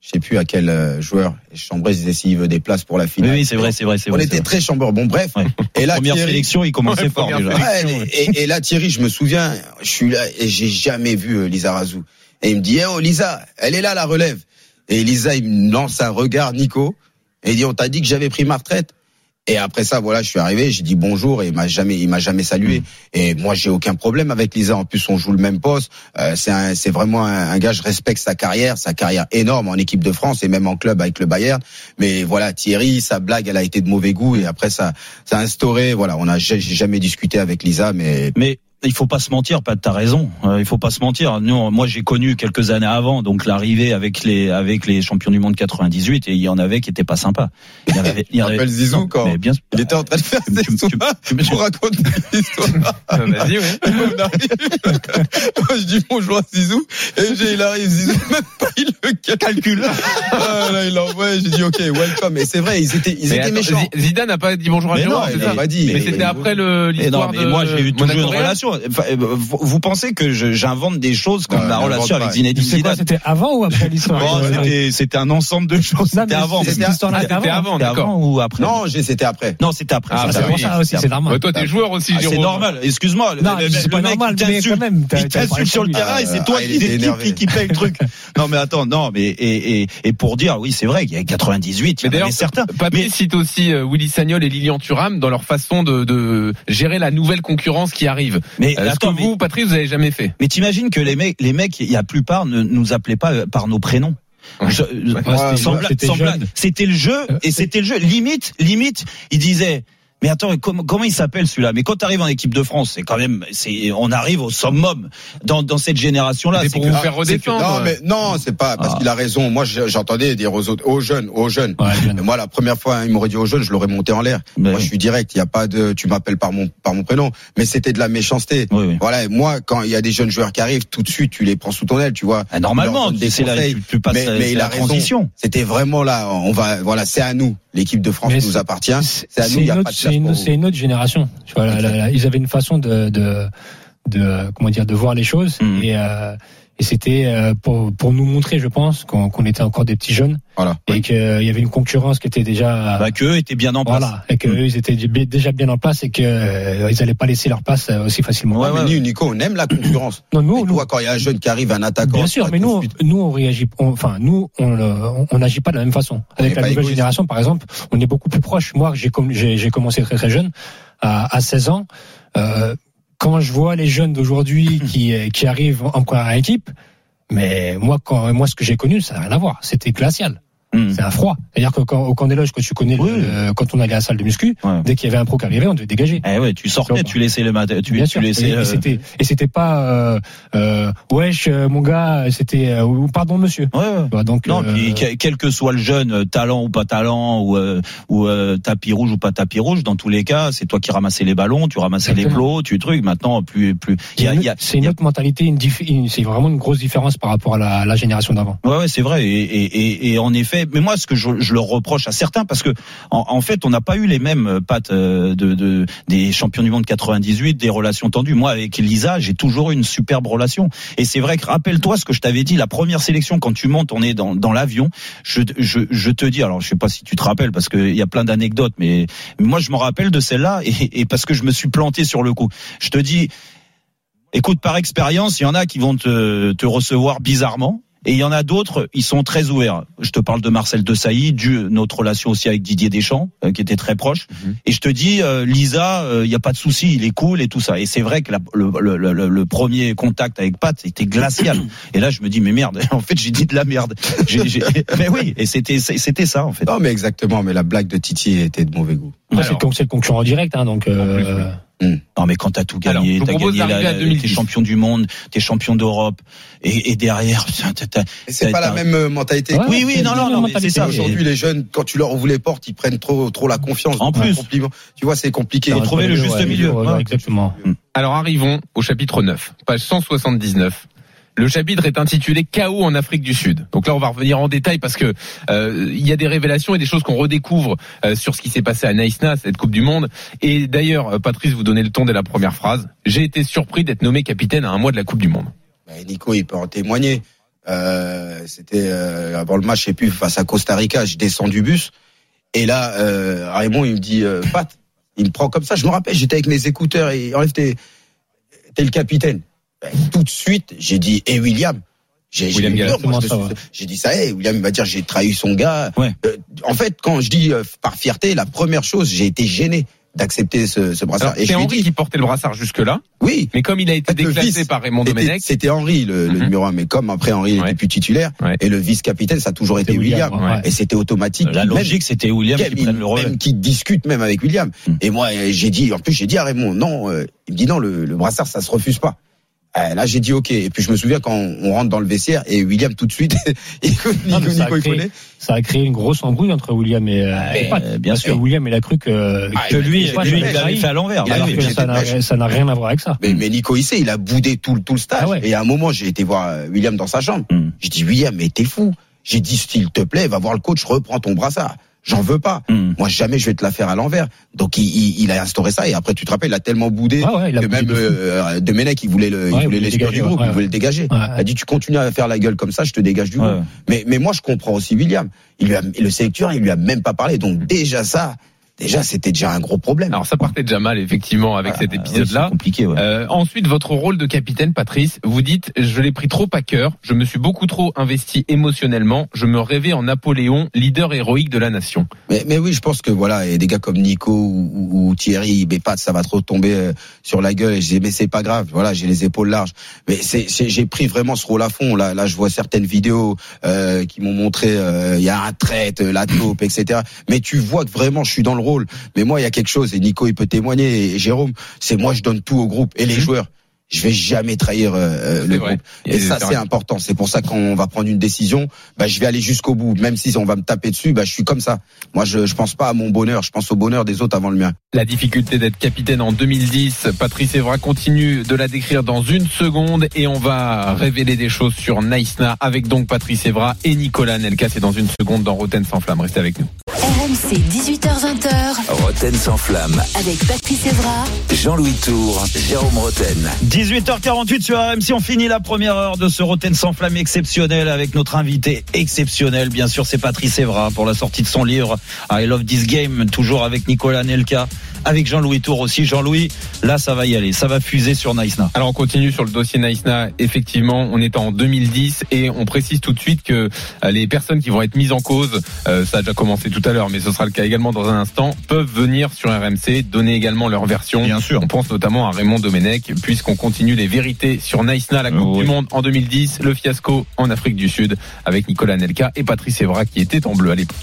je sais plus à quel euh, joueur, et Chambray disait s'il veut des places pour la finale. oui, c'est vrai, c'est vrai, c'est On vrai. était c'est vrai. très chambeurs. Bon, bref. Ouais. Et là, Première Thierry, sélection, il commençait Ouais, fort déjà. Ouais, et, et là, Thierry, je me souviens, je suis là et j'ai jamais vu euh, Lisa Razou. Et il me dit, eh oh Lisa, elle est là la relève. Et Lisa, il me lance un regard, Nico, et il dit, on t'a dit que j'avais pris ma retraite. Et après ça, voilà, je suis arrivé, j'ai dit bonjour et il m'a jamais, il m'a jamais salué. Et moi, j'ai aucun problème avec Lisa. En plus, on joue le même poste. Euh, c'est un- c'est vraiment un, un gars. Je respecte sa carrière, sa carrière énorme en équipe de France et même en club avec le Bayern. Mais voilà, Thierry, sa blague, elle a été de mauvais goût. Et après, ça, ça a instauré. Voilà, on a, j'ai j'ai jamais discuté avec Lisa, mais Mais il faut pas se mentir, Pat, t'as raison. Euh, il faut pas se mentir. Nous, moi, j'ai connu quelques années avant, donc l'arrivée avec les avec les champions du monde 98, et il y en avait qui étaient pas sympas. Il y en avait, il y en avait- Zizou quand mais bien sûr. il était en train de faire Tu- ses tu- tu- tu- tu- pour raconter l'histoire. Vas-y, ouais. On arrive. Moi, je dis bonjour à Zizou. Et j'ai- il arrive, Zizou, même pas, il le calcule. Ah, là, il envoie, j'ai dit, ok, welcome. Et c'est vrai, ils étaient, ils Mais étaient attends, méchants. Zi- Zidane n'a pas dit bonjour à non, c'est il ça pas dit. Mais Mais- c'était après le- Mais non, l'histoire mais de moi j'ai eu toujours une relation. Enfin, euh, vous, pensez que j'invente des choses comme ma n'invente relation avec Zinedine Zidane c'était avant ou après l'histoire Euh, c'était- C'était un ensemble de choses. C'était avant. C'était- Ah, avant. avant, ou après Non, c'était après. Non, c'était après. Ah, bah C'est oui. pour ça aussi, c'est normal. Ouais, toi, t'es joueur aussi, Ah, c'est normal, excuse-moi. Non, Le- le- c'est le pas mec, normal, il mais quand même, Il t'insulte sur le terrain et c'est Ah, toi il qui paye le truc. Non, mais attends, non, mais et, et, et pour dire, oui, c'est vrai qu'il y a 98, il Mais y en d'ailleurs, avait certains. Mais- cite aussi euh, Willy Sagnol et Lilian Thuram dans leur façon de, de gérer la nouvelle concurrence qui arrive. Mais Euh, ce attends, que mais- vous, Patrice, vous avez jamais fait. Mais t'imagines que les mecs, les mecs, il y a la plupart ne nous appelaient pas euh, par nos prénoms. Je- Ouais, ouais, c'était le jeu Euh, et c'était le jeu. Limite, limite, il disait. Mais attends, comment, comment il s'appelle celui-là? Mais quand tu arrives en équipe de France, c'est quand même, c'est, on arrive au summum dans, dans cette génération-là. C'est pour que- vous faire redescendre. Non, mais non, c'est pas parce Ah. qu'il a raison. Moi, j'entendais dire aux autres, aux jeunes, aux jeunes. Ouais. Mais moi, la première fois, il m'aurait dit aux jeunes, je l'aurais monté en l'air. Mais Moi, oui. je suis direct. Il y a pas de, tu m'appelles par mon, par mon prénom. Mais c'était de la méchanceté. Oui, oui. Voilà. et Moi, quand il y a des jeunes joueurs qui arrivent, tout de suite, tu les prends sous ton aile, tu vois. Ah, Normalement, c'est la, tu, tu passes Mais- la- mais c'est il la a raison. transition. C'était vraiment là. On va, voilà, c'est à nous. L'équipe de France Mais nous appartient. C'est à nous. Il une, n'y a autre- pas de c'est une- une autre génération. Tu vois, là, là, là, ils avaient une façon de, de, de comment dire, de voir les choses Mhm. et, euh, et c'était euh, pour, pour nous montrer, je pense, qu'on qu'on était encore des petits jeunes Voilà. et qu'il y avait une concurrence qui était déjà Bah, qu'eux étaient bien en place. voilà et qu'eux ils étaient déjà bien en place et que euh, ils allaient pas laisser leur place euh, aussi facilement. Ouais, Ouais, mais nous, Nico, on aime la concurrence. Non, nous, nous, toi, quand il y a un jeune qui arrive, un attaquant. Bien sûr, mais nous, nous on réagit, enfin nous, on on- on n'agit pas de la même façon. Avec la nouvelle égoïste. génération, par exemple, on est beaucoup plus proche. Moi, j'ai com- j'ai j'ai commencé très très jeune, à, à 16 ans. Euh, quand je vois les jeunes d'aujourd'hui qui euh, qui arrivent en première équipe, mais moi, quand moi ce que j'ai connu, ça n'a rien à voir. C'était glacial. Hum. C'est un froid. C'est-à-dire que quand, au camp des loges, quand tu connais, Oui. le- quand on allait à la salle de muscu, Ouais. dès qu'il y avait un pro qui arrivait, on devait dégager. Eh ouais, tu sortais, tu laissais le matin, tu, Bien tu sûr. laissais. Et, euh, c'était et c'était pas euh, euh, wesh euh, mon gars, c'était euh, ou pardon monsieur. ouais, vois, donc Non, euh, puis que- quel que soit le jeune, euh, talent ou pas talent, ou, euh, ou euh, tapis rouge ou pas tapis rouge, dans tous les cas, c'est toi qui ramassais les ballons, tu ramassais les plots, tu trucs. Maintenant, plus, plus. il y a- il y a- c'est une autre mentalité, une c'est vraiment une grosse différence par rapport à la, la génération d'avant. Ouais, ouais, c'est vrai. Et, et, et, et en effet, mais moi, ce que je, je leur reproche à certains, parce que en, en fait, on n'a pas eu les mêmes euh, pattes euh, de, de des champions du monde 98, des relations tendues. Moi, avec Lisa, j'ai toujours eu une superbe relation. Et c'est vrai que rappelle-toi ce que je t'avais dit, la première sélection quand tu montes, on est dans, dans l'avion. Je, je, je te dis, alors je sais pas si tu te rappelles, parce qu'il y a plein d'anecdotes, mais moi, je me rappelle de celle-là, et, et parce que je me suis planté sur le coup. Je te dis. Écoute, par expérience, il y en a qui vont te, te recevoir bizarrement. Et il y en a d'autres, ils sont très ouverts. Je te parle de Marcel Desailly, dû notre relation aussi avec Didier Deschamps, euh, qui était très proche. Mhm. Et je te dis, euh, Lisa, il n'y a pas de souci, il est cool et tout ça. Et c'est vrai que la- le, le, le, le premier contact avec Pat était glacial. Et là, je me dis, mais merde, en fait, j'ai dit de la merde. Mais oui, et c'était c'était ça en fait. Non, mais exactement. Mais la blague de Titi était de mauvais goût. C'est le- concurrent direct, hein, donc. Euh, Non, mais quand t'as tout gagné, t'as gagné la, 2010. t'es champion du monde, t'es champion d'Europe, et, et derrière, putain, t'as- t'as- Et c'est T'as- pas la même euh, mentalité. Ouais, oui, oui, non, non, non, mais mentalité. c'est ça. Aujourd'hui, les jeunes, quand tu leur ouvres les portes, ils prennent trop, trop la confiance. En plus. Tu vois, c'est compliqué. Faut trouver le juste ouais, milieu. ouais, Ouais. Exactement. Alors arrivons au chapitre 9, page 179. Le chapitre est intitulé Chaos en Afrique du Sud. Donc là, on va revenir en détail parce que euh, il y a des révélations et des choses qu'on redécouvre euh, sur ce qui s'est passé à Naïsna, cette Coupe du Monde. Et d'ailleurs, euh, Patrice, vous donnez le ton dès la première phrase. J'ai été surpris d'être nommé capitaine à un mois de la Coupe du Monde. Bah, Nico, il peut en témoigner. C'était avant le match, je sais plus, face à Costa Rica, je descends du bus. Et là, Raymond, il me dit, Pat, il me prend comme ça. Je me rappelle, j'étais avec mes écouteurs et enlève t'es t'es le capitaine. Ben, tout de suite, j'ai dit, et William. J'ai j'ai William suis- ouais. j'ai dit ça, hey, William il va dire j'ai trahi son gars. Ouais. Euh, en fait, quand je dis euh, par fierté, la première chose, j'ai été gêné d'accepter ce, ce brassard. C'est Henri dit, qui portait le brassard jusque-là, oui, mais comme il a été déclassé par Raymond Domenech, C'était Henri le, le Mhm. numéro un, mais comme après Henri Ouais. n'était plus titulaire Ouais. et le vice-capitaine, ça a toujours été William. William, ouais. Et c'était automatique. La logique, c'était William qui Même, prenne le relais. même qui discute même avec William. Mm. Et moi, j'ai dit, en plus, j'ai dit à Raymond, non, euh, il me dit non, le, le brassard, ça se refuse pas. Euh, là, j'ai dit ok. Et puis je me souviens quand on rentre dans le vestiaire et William tout de suite, il Nico, Non, mais ça, a Nico, il créé, connaît. ça a créé une grosse embrouille entre William et, euh, Mais, et Pat. bien Parce sûr. que William, il a cru que, Ah, que lui, il l'avait fait à l'envers. Ça n'a rien à voir avec ça. Mais, mais Nico, il sait, il a boudé tout, le- tout le stage. Ah ouais. Et à un moment, j'ai été voir euh, William dans sa chambre. Mm. J'ai dit, William, mais t'es fou. J'ai dit, s'il te plaît, va voir le coach, reprends ton brassard. J'en veux pas. Mm. Moi, jamais je vais te la faire à l'envers. Donc, il, il, il a instauré ça. Et après, tu te rappelles, il a tellement boudé ouais, a que boudé même de euh, il voulait le, Ouais, il voulait l'exclure du groupe, ouais, il voulait le dégager. Il a dit, tu continues à faire la gueule comme ça, je te dégage du groupe. Mais, mais moi, je comprends aussi William. Il lui a, le sélecteur, il lui a même pas parlé. Donc, déjà ça, déjà, c'était déjà un gros problème. alors ça partait déjà mal effectivement avec cet Ah, oui, épisode-là. c'est compliqué, ouais. Euh, ensuite, votre rôle de capitaine, Patrice, vous dites, je l'ai pris trop à cœur, je me suis beaucoup trop investi émotionnellement, je me rêvais en Napoléon, leader héroïque de la nation. Mais, mais oui, je pense que voilà, et des gars comme Nico ou, ou- ou Thierry, mais pas, ça va trop tomber euh, sur la gueule. Et je dis, mais c'est pas grave. Voilà, j'ai les épaules larges. Mais c'est, c'est- j'ai pris vraiment ce rôle à fond. Là, là, je vois certaines vidéos euh, qui m'ont montré, euh, il y a un traite, la taupe, etc. Mais tu vois que vraiment, je suis dans le rôle. Mais moi, il y a quelque chose. Et Nico, il peut témoigner. Et Jérôme, c'est moi, je donne tout au groupe et les joueurs. Je vais jamais trahir euh, C'est le vrai. groupe. Et, ça, c'est important. C'est pour ça qu'on va prendre une décision. Bah, je vais aller jusqu'au bout, même si on va me taper dessus. Bah, je suis comme ça. Moi, je, je pense pas à mon bonheur. Je pense au bonheur des autres avant le mien. La difficulté d'être capitaine en 2010, Patrice Evra continue de la décrire dans une seconde et on va révéler des choses sur Naïsna avec donc Patrice Evra et Nicolas Nelka. C'est dans une seconde dans Roten sans flamme. Restez avec nous. RMC 18h20h Roten sans flamme. avec Patrice Evra Jean-Louis Tour, Jérôme Roten. 18h48 sur RMC, on finit la première heure de ce Roten sans flamme exceptionnel avec notre invité exceptionnel. Bien sûr, c'est Patrice Evra pour la sortie de son livre I Love This Game, toujours avec Nicolas Nelka, avec Jean-Louis Tour aussi. Jean-Louis, là, ça va y aller, ça va fuser sur Naïsna. Alors on continue sur le dossier Naïsna. Effectivement, on est en 2010 et on précise tout de suite que euh, les personnes qui vont être mises en cause, euh, ça a déjà commencé tout à l'heure, mais ce sera le cas également dans un instant, peuvent venir sur RMC donner également leur version. Bien sûr. On pense notamment à Raymond Domenech, puisqu'on continue les vérités sur Naïsna, la Coupe Oui. du Monde en 2010, le fiasco en Afrique du Sud avec Nicolas Nelka et Patrice Evra qui était en bleu à l'époque.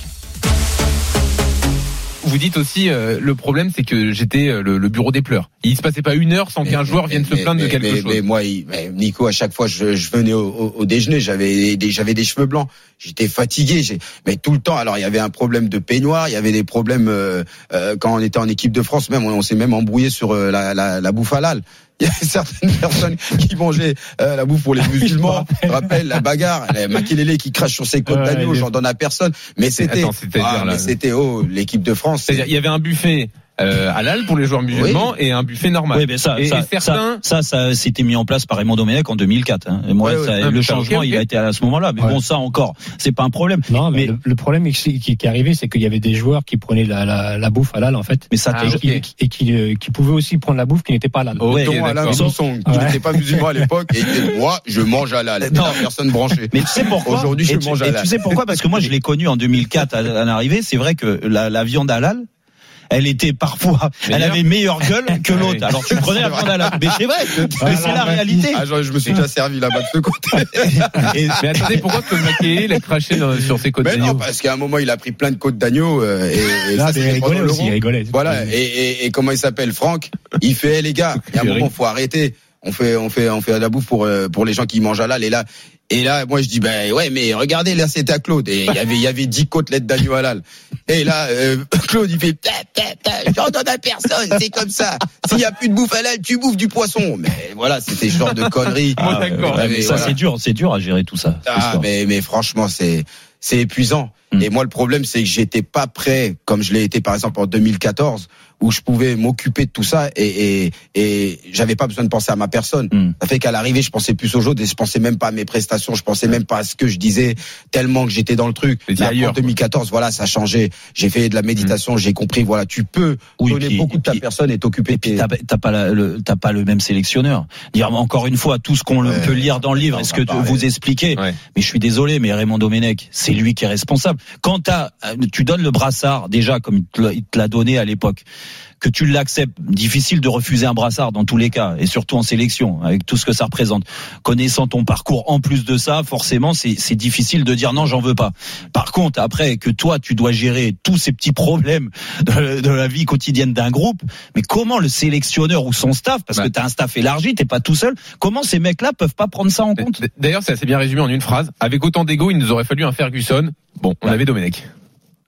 Vous dites aussi, euh, le problème c'est que j'étais euh, le, le bureau des pleurs. Il se passait pas une heure sans qu'un Mais- joueur vienne se mais- plaindre de mais- quelque mais- chose. Mais moi, il- Nico, à chaque fois, je, je venais au, au- au déjeuner, j'avais des, j'avais des cheveux blancs, j'étais fatigué, mais tout le temps. Alors, il y avait un problème de peignoir, il y avait des problèmes euh, euh, quand on était en équipe de France, même on, on s'est même embrouillé sur euh, la, la, la bouffe halal. Il y a certaines personnes qui mangeaient euh, la bouffe pour les musulmans. Je rappelle la bagarre, la Makelele qui crache sur ses côtes d'agneau, j'en donne à personne. Mais c'était, ah, c'était oh l'équipe de France. Il y avait un buffet euh, halal pour les joueurs musulmans et un buffet normal. Oui, mais ça, Et- ça, et certains- ça, ça, ça, c'était mis en place par Raymond Domenech en 2004. hein. Et moi, Ouais, ouais. ça- Ah, le changement, il a été à ce moment-là. Mais Ouais. bon, ça encore, c'est pas un problème. Non, mais, Mais- le, le problème qui, qui, qui est arrivé, c'est qu'il y avait des joueurs qui prenaient la, la, la bouffe halal en fait, Mais ça, Ah, et, qui, et qui, euh, qui pouvaient aussi prendre la bouffe qui n'était pas halal. Oh. Sanson, qui n'était pas musulman à l'époque, et était, moi, je mange halal. Non. Personne branchée. Mais tu sais pourquoi Aujourd'hui, je mange et halal. tu sais pourquoi? Parce que moi, je l'ai connu en 2004 à, à l'arrivée. C'est vrai que la, la viande halal. Elle était parfois, elle Meilleure. avait meilleure gueule que Ah l'autre. Alors tu prenais la viande halal, mais c'est vrai, mais c'est la réalité. Ah, genre, je me suis déjà servi là-bas de ce côté. Et- Mais attendez, pourquoi Claude Maquet il a craché dans- sur ses côtes Mais non, d'agneau parce qu'à un moment, il a pris plein de côtes d'agneau, euh, et, et Là, ça, mais il rigolait aussi, il rigolait. Voilà, et, et, et comment il s'appelle, Franck? Il fait, Eh, les gars, il y a un moment, faut arrêter. On fait, on fait, on fait de la bouffe pour euh, pour les gens qui mangent halal. Et là, et là, moi, je dis, ben ouais, mais regardez, là, c'était à Claude. Et il y avait, il y avait 10 côtelettes d'agneau halal. Et là, euh, Claude, il fait, ta, ta, ta, j'en donne à personne, c'est comme ça. S'il y a plus de bouffe halal, tu bouffes du poisson. Mais voilà, c'était ce genre de conneries. Bon, d'accord. Ouais, mais ça, voilà. c'est dur, c'est dur à gérer tout ça. Ah, mais, mais franchement, c'est c'est épuisant. Mm. Et moi, le problème, c'est que j'étais pas prêt, comme je l'ai été par exemple en 2014, où je pouvais m'occuper de tout ça et et, et j'avais pas besoin de penser à ma personne. Mm. Ça fait qu'à l'arrivée, je pensais plus aux autres et je pensais même pas à mes prestations, je pensais même pas à ce que je disais tellement que j'étais dans le truc. Mais ailleurs, en 2014, voilà, ça a changé. J'ai fait de la méditation, j'ai compris. Voilà, tu peux Oui, donner puis- beaucoup de ta puis- personne et t'occuper. Et puis t'as pas la- le t'as pas le même sélectionneur. Dire encore une fois tout ce qu'on Ouais, peut lire dans le livre, est-ce que tu- vous expliquez Ouais. Mais je suis désolé, mais Raymond Domenech, c'est lui qui est responsable. Quand euh, tu donnes le brassard déjà comme il te l'a donné à l'époque, que tu l'acceptes. Difficile de refuser un brassard dans tous les cas, et surtout en sélection, avec tout ce que ça représente. Connaissant ton parcours, en plus de ça, forcément, c'est difficile de dire non, j'en veux pas. Par contre, après que toi, tu dois gérer tous ces petits problèmes de, de la vie quotidienne d'un groupe, mais comment le sélectionneur ou son staff, parce Bah. que tu as un staff élargi, t'es pas tout seul, comment ces mecs-là peuvent pas prendre ça en compte? D'ailleurs, c'est assez bien résumé en une phrase. Avec autant d'ego, il nous aurait fallu un Ferguson. Bon, on avait Domenech.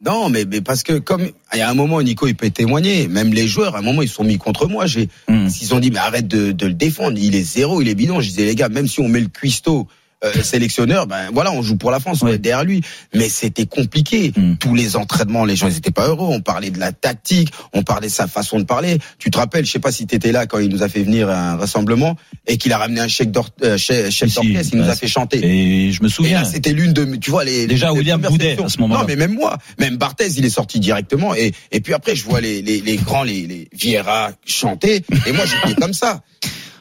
Non, mais, mais parce que comme il y a un moment, Nico, il peut témoigner. Même les joueurs, à un moment, ils se sont mis contre moi. J'ai, Hmm. ils ont dit, mais arrête de, de le défendre. Il est zéro, il est bidon. Je disais, les gars, même si on met le cuistot euh, sélectionneur, ben voilà, on joue pour la France, on est derrière lui. Mais c'était compliqué. Hmm. Tous les entraînements, les gens, ils étaient pas heureux. On parlait de la tactique, on parlait de sa façon de parler. Tu te rappelles, je sais pas si tu étais là quand il nous a fait venir à un rassemblement et qu'il a ramené un chèque d'or, euh, chef, chef Si, d'orchestre, il nous a fait chanter. Et je me souviens. c'était l'une de, tu vois, les Déjà, les William Boudet, à ce moment-là. Non, mais même moi, même Barthez, il est sorti directement. Et, et puis après, je vois les, les, les grands, les, les Vieira chanter. Et moi, j'étais comme ça.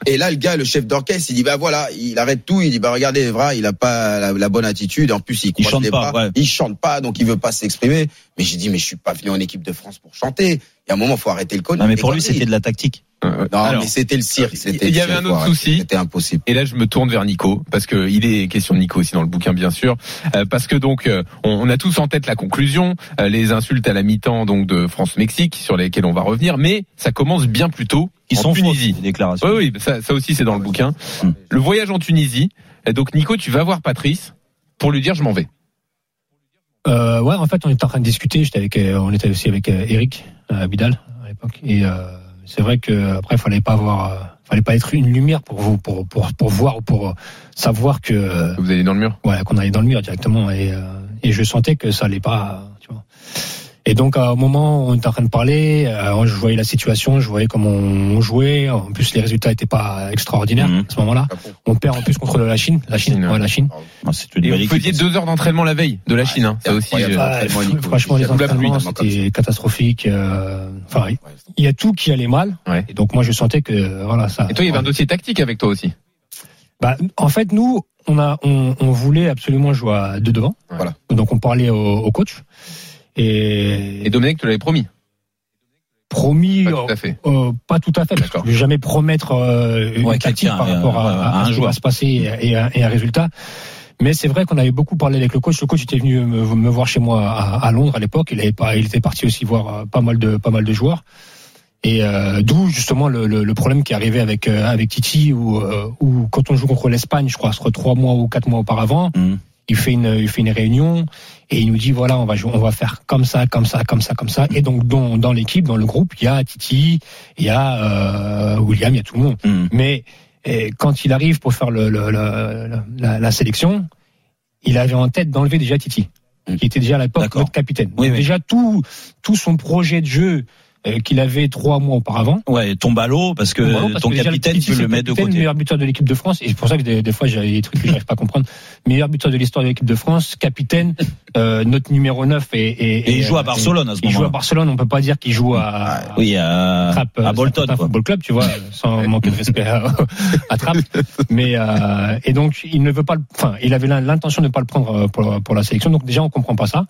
Et là, le gars, le chef d'orchestre, il dit, bah voilà, il arrête tout. Il dit, bah regardez, Evra, il a pas la, la bonne attitude. En plus, il, croise les pas, bras. ouais. Il chante pas, donc il veut pas s'exprimer. Mais j'ai dit, mais je suis pas venu en équipe de France pour chanter. Il y a un moment, faut arrêter le con. Non, mais pour lui, c'était de la tactique. Euh, Non, alors, mais c'était le cirque. c'était il y avait un autre souci. C'était impossible. Et là, je me tourne vers Nico parce que il est question de Nico aussi dans le bouquin, bien sûr, Euh, parce que donc euh, on, on a tous en tête la conclusion, euh, les insultes à la mi-temps donc de France-Mexique sur lesquelles on va revenir, mais ça commence bien plus tôt Ils en sont Tunisie. ces déclarations. Oui, oui, ça, ça aussi c'est dans le bouquin. Hmm. Le voyage en Tunisie. Donc Nico, tu vas voir Patrice pour lui dire je m'en vais. Euh, ouais, en fait, on était en train de discuter. J'étais avec, euh, on était aussi avec euh, Eric euh, Vidal à l'époque. Et euh, c'est vrai que après, fallait pas avoir, euh, fallait pas être une lumière pour vous, pour pour pour voir ou pour euh, savoir que Vous allez dans le mur? voilà qu'on allait dans le mur directement. Et euh, et je sentais que ça allait pas, tu vois. Et donc, à un moment, on était en train de parler. euh, je voyais la situation, je voyais comment on jouait. En plus, les résultats étaient pas extraordinaires Mhm. à ce moment-là. On perd en plus contre la Chine, la Chine, Chine, ouais, la Chine. C'est une Et vous faisiez deux heures d'entraînement la veille de la Chine. Hein. Ça aussi. Ah, franchement, les entraînements, comme c'était catastrophique. euh, Enfin, il y a tout qui allait mal. Ouais. Et donc, moi, je sentais que voilà ça. Et toi, il y avait un dossier tactique avec toi aussi. Bah, en fait, nous, on a, on, on voulait absolument jouer à deux devant. Voilà. Donc, on parlait au, au coach et, Et Dominique, tu l'avais promis. promis. Pas euh, tout à fait. euh, pas tout à fait, parce que D'accord. je vais jamais promettre euh, une Ouais, tactique par euh, rapport à, à à un ce qui va se passer et, et à, et à un résultat. Mais c'est vrai qu'on avait beaucoup parlé avec le coach. Le coach était venu me, me voir chez moi à, à Londres à l'époque. Il avait pas, il était parti aussi voir pas mal de, pas mal de joueurs. Et euh, d'où justement le, le, le problème qui est arrivé avec euh, avec Titi où, euh, où quand on joue contre l'Espagne, je crois, soit trois mois ou quatre mois auparavant, Mhm. Il fait une il fait une réunion et il nous dit voilà on va jouer, on va faire comme ça comme ça comme ça comme ça. Et donc dans, dans l'équipe dans le groupe il y a Titi il y a euh, William il y a tout le monde. Mhm. mais eh, quand il arrive pour faire le, le- le- le- la, la sélection il avait en tête d'enlever déjà Titi qui était déjà à l'époque notre capitaine. Oui, Donc oui. déjà tout tout son projet de jeu qu'il avait trois mois auparavant Ouais, tombe à l'eau parce que parce ton que capitaine, tu le mettre de côté. meilleur buteur de l'équipe de France, et c'est pour ça que des, des fois j'ai des trucs que j'arrive pas à comprendre. Meilleur buteur de l'histoire de l'équipe de France, capitaine, euh, notre numéro 9 et, et, Et il joue à euh, Barcelone à ce Il joue à moment-là. Barcelone, on peut pas dire qu'il joue à, Oui, à, Trappes, à euh, Bolton. Quoi. Football Club, tu vois, sans manquer de respect à, à Trappes. Mais euh, et donc il ne veut pas, le, enfin, il avait l'in- l'intention de ne pas le prendre euh, pour, pour la sélection. Donc déjà on comprend pas ça.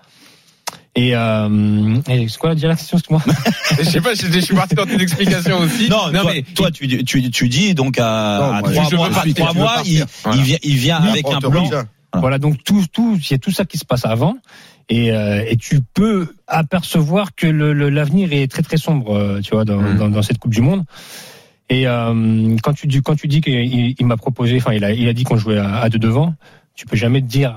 Et, euh, et c'est quoi la question, excuse-moi Je sais pas, je, je suis parti dans tes explications aussi. Non, toi, mais toi, tu, tu, tu dis donc à, Non, à moi, trois mois, je trois mois, il, partir. Voilà. il vient, il vient avec un plan. Ah. Voilà, donc tout, tout, il y a tout ça qui se passe avant, et, euh, et tu peux apercevoir que le- le- l'avenir est très très sombre, euh, tu vois, dans, Mm. dans, dans cette Coupe du Monde. Et euh, quand tu dis quand tu dis qu'il il m'a proposé, enfin il a il a dit qu'on jouait à, à deux devant, tu peux jamais te dire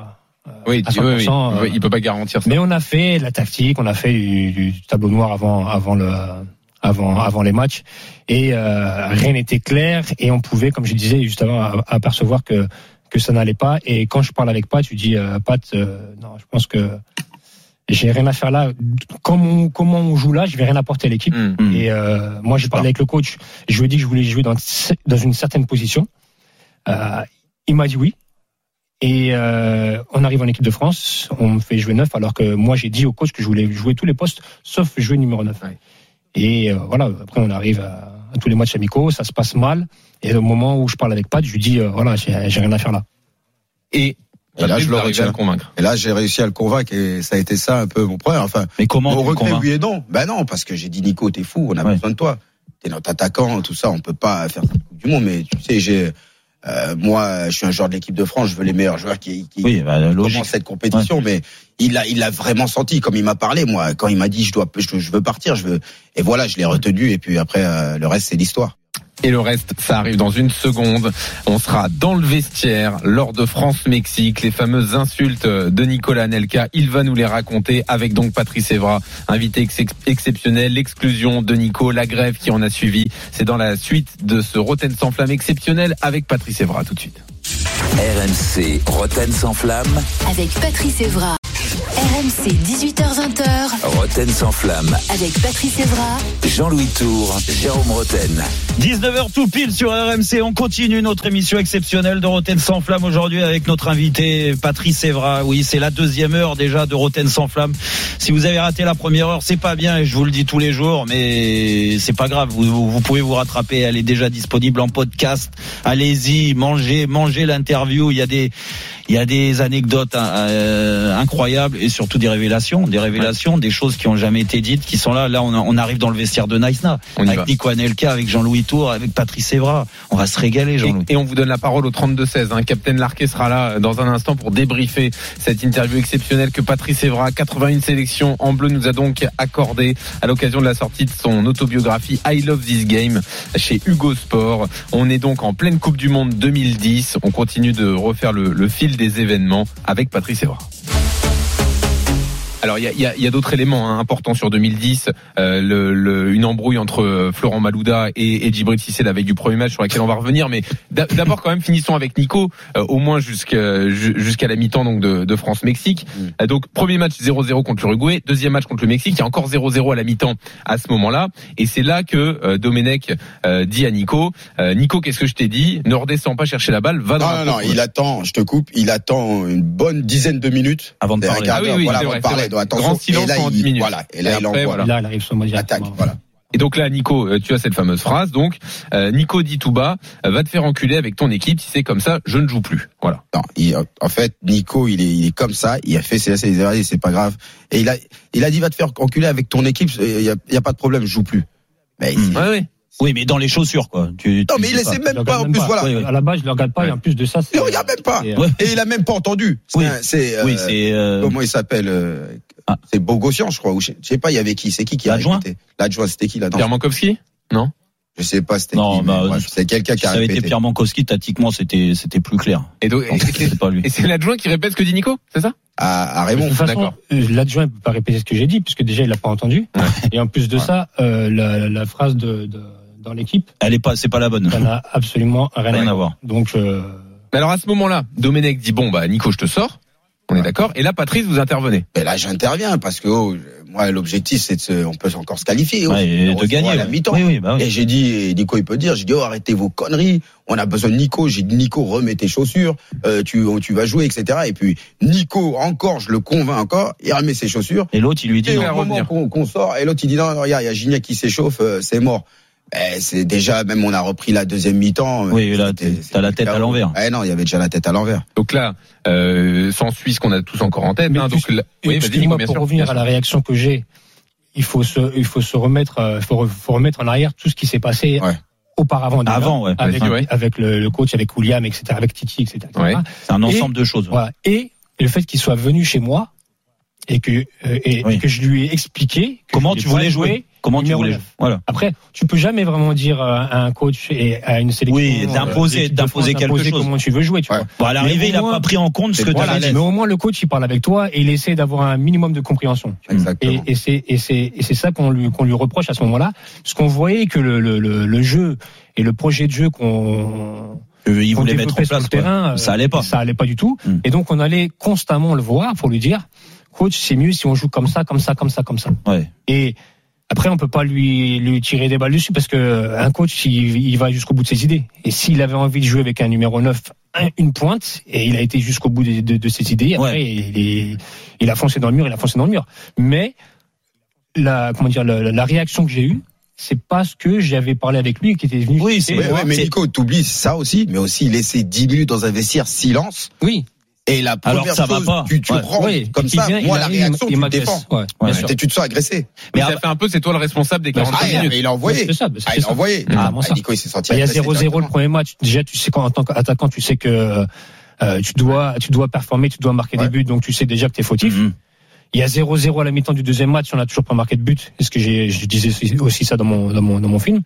oui, tu- oui, oui. 100%, euh, il peut pas garantir ça. mais on a fait la tactique, on a fait du, du tableau noir avant, avant le, avant, avant les matchs, et euh, rien n'était clair, et on pouvait, comme je disais juste avant, apercevoir que que ça n'allait pas. Et quand je parle avec Pat, tu dis euh, Pat, euh, non, je pense que j'ai rien à faire là. Comment on, comment on joue là, je vais rien apporter à l'équipe. Hmm. Mm. Et euh, moi, j'ai parlé avec le coach. Je lui ai dit que je voulais jouer dans, dans une certaine position. Euh, il m'a dit oui. Et euh, on arrive en équipe de France, on me fait jouer neuf, alors que moi j'ai dit au coach que je voulais jouer tous les postes, sauf jouer numéro 9. Ouais. Et euh, voilà, après on arrive à, à tous les matchs amicaux, ça se passe mal. Et au moment où je parle avec Pat, je lui dis euh, voilà, j'ai rien à faire là. Et Et là, je le T'arrives à le convaincre. Et là, j'ai réussi à le convaincre et ça a été ça un peu mon problème. Enfin, Mais comment le regret, oui et non. Ben non, parce que j'ai dit Nico, t'es fou, on a Ouais. besoin de toi. T'es notre attaquant, tout ça, on peut pas faire cette Coupe du Monde. Mais tu sais, j'ai, euh, moi, je suis un joueur de l'équipe de France, je veux les meilleurs joueurs qui, qui Oui, bah, commencent cette compétition. Mais il a, il l'a vraiment senti, comme il m'a parlé, moi, quand il m'a dit je dois, je, je veux partir, je veux. Et voilà, je l'ai retenu. Et puis après, euh, le reste, c'est l'histoire. Et le reste, ça arrive dans une seconde. On sera dans le vestiaire lors de France-Mexique. Les fameuses insultes de Nicolas Nelka, il va nous les raconter avec donc Patrice Evra, invité ex- exceptionnel, l'exclusion de Nico, la grève qui en a suivi. C'est dans la suite de ce Roten sans flamme exceptionnel avec Patrice Evra tout de suite. RMC Roten sans flamme. Avec Patrice Evra. RMC 18h20h. Roten sans flamme. Avec Patrice Evra. Jean-Louis Tour. Jérôme Roten. 19h tout pile sur RMC. On continue notre émission exceptionnelle de Roten sans flamme aujourd'hui avec notre invité Patrice Evra. Oui, c'est la deuxième heure déjà de Roten sans flamme. Si vous avez raté la première heure, c'est pas bien et je vous le dis tous les jours, mais c'est pas grave. Vous, vous pouvez vous rattraper. Elle est déjà disponible en podcast. Allez-y, mangez, mangez l'interview. Il y a des, il y a des anecdotes hein, euh, incroyables et surtout des révélations, des révélations, des choses qui ont jamais été dites, qui sont là. Là, on, on arrive dans le vestiaire de Naïsna avec va. Nico Anelka, avec Jean-Louis Tour, avec Patrice Evra. On va se régaler, Et, Jean-Louis. et on vous donne la parole au 32-16. Hein. Captain Larquet sera là dans un instant pour débriefer cette interview exceptionnelle que Patrice Evra, 81 sélections en bleu, nous a donc accordé à l'occasion de la sortie de son autobiographie I Love This Game chez Hugo Sport. On est donc en pleine Coupe du Monde 2010. On continue de refaire le, le fil des événements avec Patrice Evra. Alors il y a, il y a- il y a d'autres éléments hein, importants sur 2010, euh, le, le- une embrouille entre euh, Florent Malouda et, et Djibril Cissé la veille du premier match sur laquelle on va revenir, mais d'a- d'abord quand même finissons avec Nico, euh, au moins jusqu'à ju- jusqu'à la mi-temps donc de, de France-Mexique. Mm. Euh, donc premier match 0-0 contre l'Uruguay, deuxième match contre le Mexique, il y a encore 0-0 à la mi-temps à ce moment-là, et c'est là que euh, Domenech euh, dit à Nico, euh, Nico qu'est-ce que je t'ai dit, ne redescends pas chercher la balle, va dans Non, la non, non, il attend, je te coupe, il attend une bonne dizaine de minutes. Avant de parler. Ah oui, oui, voilà, avant de parler. Donc, attention. Grand silence et là, pendant il, 10 minutes. Voilà, et là, Et il après, envoie voilà. Là, il arrive sur moi directement. Voilà. Et donc là, Nico, euh, tu as cette fameuse phrase. Donc, euh, Nico dit tout bas, euh, va te faire enculer avec ton équipe. Si c'est comme ça, je ne joue plus. Voilà. Non, il- en fait, Nico, il est, il est comme ça. Il a fait ses erreurs, c'est pas grave. Et il a, il a dit va te faire enculer avec ton équipe. Il y a, il y a pas de problème, je joue plus. Mais Ouais, ouais. Oui, mais dans les chaussures, quoi. Tu, non, tu mais il essaie Je même pas. En même plus, pas. voilà. Oui, oui. À la base, je le regarde pas. Ouais. Et en plus de ça, c'est. Il le regarde même pas. euh. Et il a même pas entendu. C'est, euh, Oui, c'est. euh, comment il s'appelle euh, Ah. C'est Bogossian, je crois. Ou je, je sais pas, il y avait qui C'est qui qui a L'adjoint répété L'adjoint, c'était qui là Pierre Mankowski Non? Je sais pas, c'était Non, qui. bah, c'est quelqu'un Si qui a ça avait été. Pierre Mankowski, tactiquement, c'était c'était plus clair. Et donc, c'est pas lui. et c'est l'adjoint qui répète ce que dit Nico, c'est ça? À, à De Raymond. toute façon, d'accord. l'adjoint ne peut pas répéter ce que j'ai dit, puisque déjà, il l'a pas entendu. Ouais. Et en plus de Ouais. ça, euh, la, la phrase de, de, dans l'équipe, Elle est pas, c'est pas la bonne. ça n'a absolument rien, Rien à voir. Donc, euh, Mais Alors à ce moment-là, Domenech dit bon bah Nico, je te sors. On est d'accord. Et là, Patrice, vous intervenez. Mais là, j'interviens parce que oh, moi, l'objectif, c'est de se, on peut encore se qualifier. oh, Ouais, et de gagner. à la mi-temps. Oui, oui, bah oui. Et j'ai dit, et Nico, il peut dire, j'ai dit, oh, arrêtez vos conneries. On a besoin de Nico. J'ai dit, Nico, remets tes chaussures. Euh, tu, tu vas jouer, etc. Et puis, Nico, encore, je le convainc encore. Il remet ses chaussures. Et l'autre, il lui dit Et il non. va au moment revenir. qu'on qu'on sort, et l'autre, il dit, non, non, regarde, il y a Gignac qui s'échauffe, euh, c'est mort. Eh, c'est déjà, même on a repris la deuxième mi-temps. Oui, là, t'as la tête à l'envers. Eh non, il y avait déjà la tête à l'envers. Donc là, euh, s'ensuit ce qu'on a tous encore en tête. Mais hein, donc là- oui, bien pour sûr. revenir à la réaction que j'ai, il faut se, il faut se remettre, euh, faut, re- faut remettre en arrière tout ce qui s'est passé Ouais. auparavant. déjà, Avant, ouais. avec, Vas-y, ouais. avec le, le coach, avec William, etc., avec Titi, etc. Ouais. C'est un ensemble de choses. Voilà. Et le fait qu'il soit venu chez moi et que, euh, et, Oui. et que je lui ai expliqué que Comment tu voulais jouer Comment tu voulais Voilà. Après, tu peux jamais vraiment dire euh, à un coach et à une sélection. Oui, d'imposer- euh, d'imposer France, quelque d'imposer chose. Comment tu veux jouer, tu Ouais. vois. Bon, à l'arrivée, il a au moins- pas pris en compte ce que tu avais Mais au moins le coach il parle avec toi et il essaie d'avoir un minimum de compréhension. Exactement. Et, et c'est et c'est et c'est ça qu'on lui qu'on lui reproche à ce moment-là, parce qu'on voyait que le, le, le, le jeu et le projet de jeu qu'on Euh, Il voulait mettre en place. terrain, euh, Ça allait pas. Ça allait pas du tout. Mm. Et donc on allait constamment le voir pour lui dire, coach, c'est mieux si on joue comme ça, comme ça, comme ça, comme ça. Ouais. Et après, on peut pas lui, lui tirer des balles dessus parce que un coach, il, il va jusqu'au bout de ses idées. Et s'il avait envie de jouer avec un numéro 9, un- une pointe, et il a été jusqu'au bout de, de- de ses idées, après, Ouais. il, est- il a foncé dans le mur, il a foncé dans le mur. Mais la, comment dire, la, la réaction que j'ai eue, c'est parce que j'avais parlé avec lui et qui était venu. Oui, c'est- Ouais, mais Nico, t'oublies ça aussi, mais aussi laisser 10 minutes dans un vestiaire silence. Oui. Et la Alors première ça va pas. tu, tu Ouais. rentres Oui, comme il ça, vient, moi il la réaction, il tu m'agresse. défends. Ouais, Ouais. Et tu te sens agressé. Mais Mais ça fait un peu, c'est toi le responsable des Bah, 45 Ah, il a- minutes. il a envoyé. C'est ça, Ah, il a envoyé. Ah, Ah, bon, ça. Nico, il s'est senti Bah, il y a agressé 0-0 le premier match. Déjà, tu sais qu'en tant qu'attaquant, tu sais que euh, tu dois, tu dois performer, tu dois marquer des buts, donc tu sais déjà que tu es fautif. Mhm. Il y a 0-0 à la mi-temps du deuxième match, on n'a toujours pas marqué de but. Est-ce que j'ai, je disais aussi- aussi ça dans mon, dans mon, dans mon film.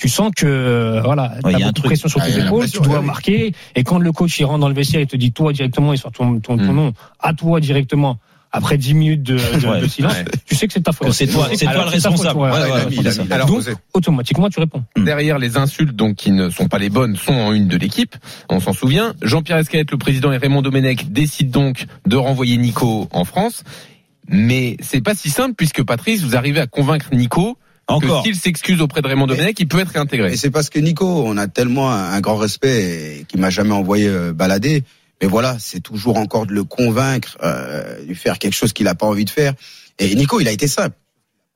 Tu sens que euh, voilà, Ouais, il y t'as a un beaucoup de pression sur Ah, tes épaules, tu dois ouais, oui. marquer. Et quand le coach il rentre dans le vestiaire, il te dit toi directement, il sort ton, ton, ton Mm. nom à toi directement. Après 10 minutes de, de, Ouais. de silence, Ouais. tu sais que c'est ta faute. C'est toi, Tu c'est toi le faute, responsable. ouais. Ouais, Ouais, ouais, mis, Alors. Automatiquement, tu réponds. Derrière les insultes donc qui ne sont pas les bonnes sont en une de l'équipe. On s'en souvient. Jean-Pierre Escalette, le président et Raymond Domenech décident donc de renvoyer Nico en France. Mais c'est pas si simple puisque Patrice, vous arrivez à convaincre Nico Encore. que s'il s'excuse auprès de Raymond Domenech, il peut être réintégré. Et c'est parce que Nico, on a tellement un, un grand respect et qu'il m'a jamais envoyé euh, balader. Mais voilà, c'est toujours encore de le convaincre, euh, lui faire quelque chose qu'il a pas envie de faire. Et Nico, il a été simple.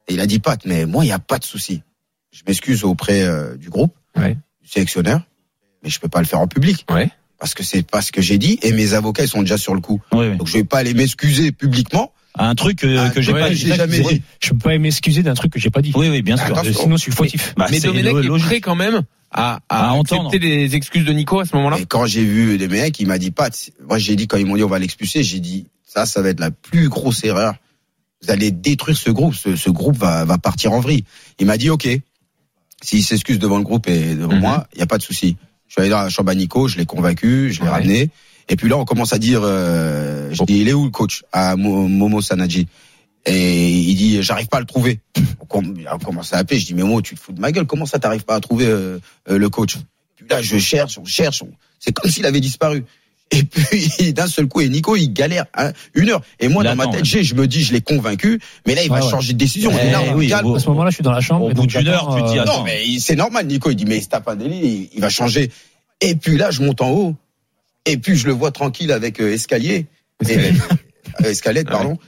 Et il a dit Pat, mais moi, il n'y a pas de souci. Je m'excuse auprès euh, du groupe, Ouais. du sélectionneur, mais je peux pas le faire en public. Ouais. Parce que c'est pas ce que j'ai dit et mes avocats ils sont déjà sur le coup. Oui. Donc je vais pas aller m'excuser publiquement. Un truc euh, Ah, que j'ai ouais, pas dit. jamais dit. Je peux pas m'excuser d'un truc que j'ai pas dit. Oui, oui, bien sûr. Attention. Sinon, je suis fautif. Bah, mais Domenech est logique. prêt quand même à, à, À entendre. accepter les excuses de Nico à ce moment-là. Et quand j'ai vu mecs, il m'a dit Pat, moi j'ai dit quand ils m'ont dit on va l'expulser, j'ai dit ça, ça va être la plus grosse erreur. Vous allez détruire ce groupe, ce, ce groupe va, va partir en vrille. Il m'a dit ok, s'il s'excuse devant le groupe et devant Mhm. moi, il y a pas de souci. Je suis allé dans la chambre à Nico, je l'ai convaincu, je l'ai Ouais. ramené. Et puis là, on commence à dire, euh, je dis, il est où le coach? À Mo- Momo Sanadji. Et il dit, j'arrive pas à le trouver. On com- on commence à appeler, je dis, mais moi, tu te fous de ma gueule, comment ça t'arrives pas à trouver euh, euh, le coach? Puis là, je cherche, on cherche, on- c'est comme s'il avait disparu. Et puis d'un seul coup, et Nico, il galère hein, une heure. Et moi, dans ma tête, j'ai, je me dis, je l'ai convaincu, mais là, il va Ouais, changer de décision. Eh Et là, on oui, calme. au- À ce moment-là, je suis dans la chambre. Au et bout d'une heure, tu te dis, euh, attends. Non, mais c'est normal, Nico. Il dit, mais il se tape un délit, il, il va changer. Et puis là, je monte en haut. Et puis, je le vois tranquille avec euh, Escalier. Et, euh, Escalette, pardon.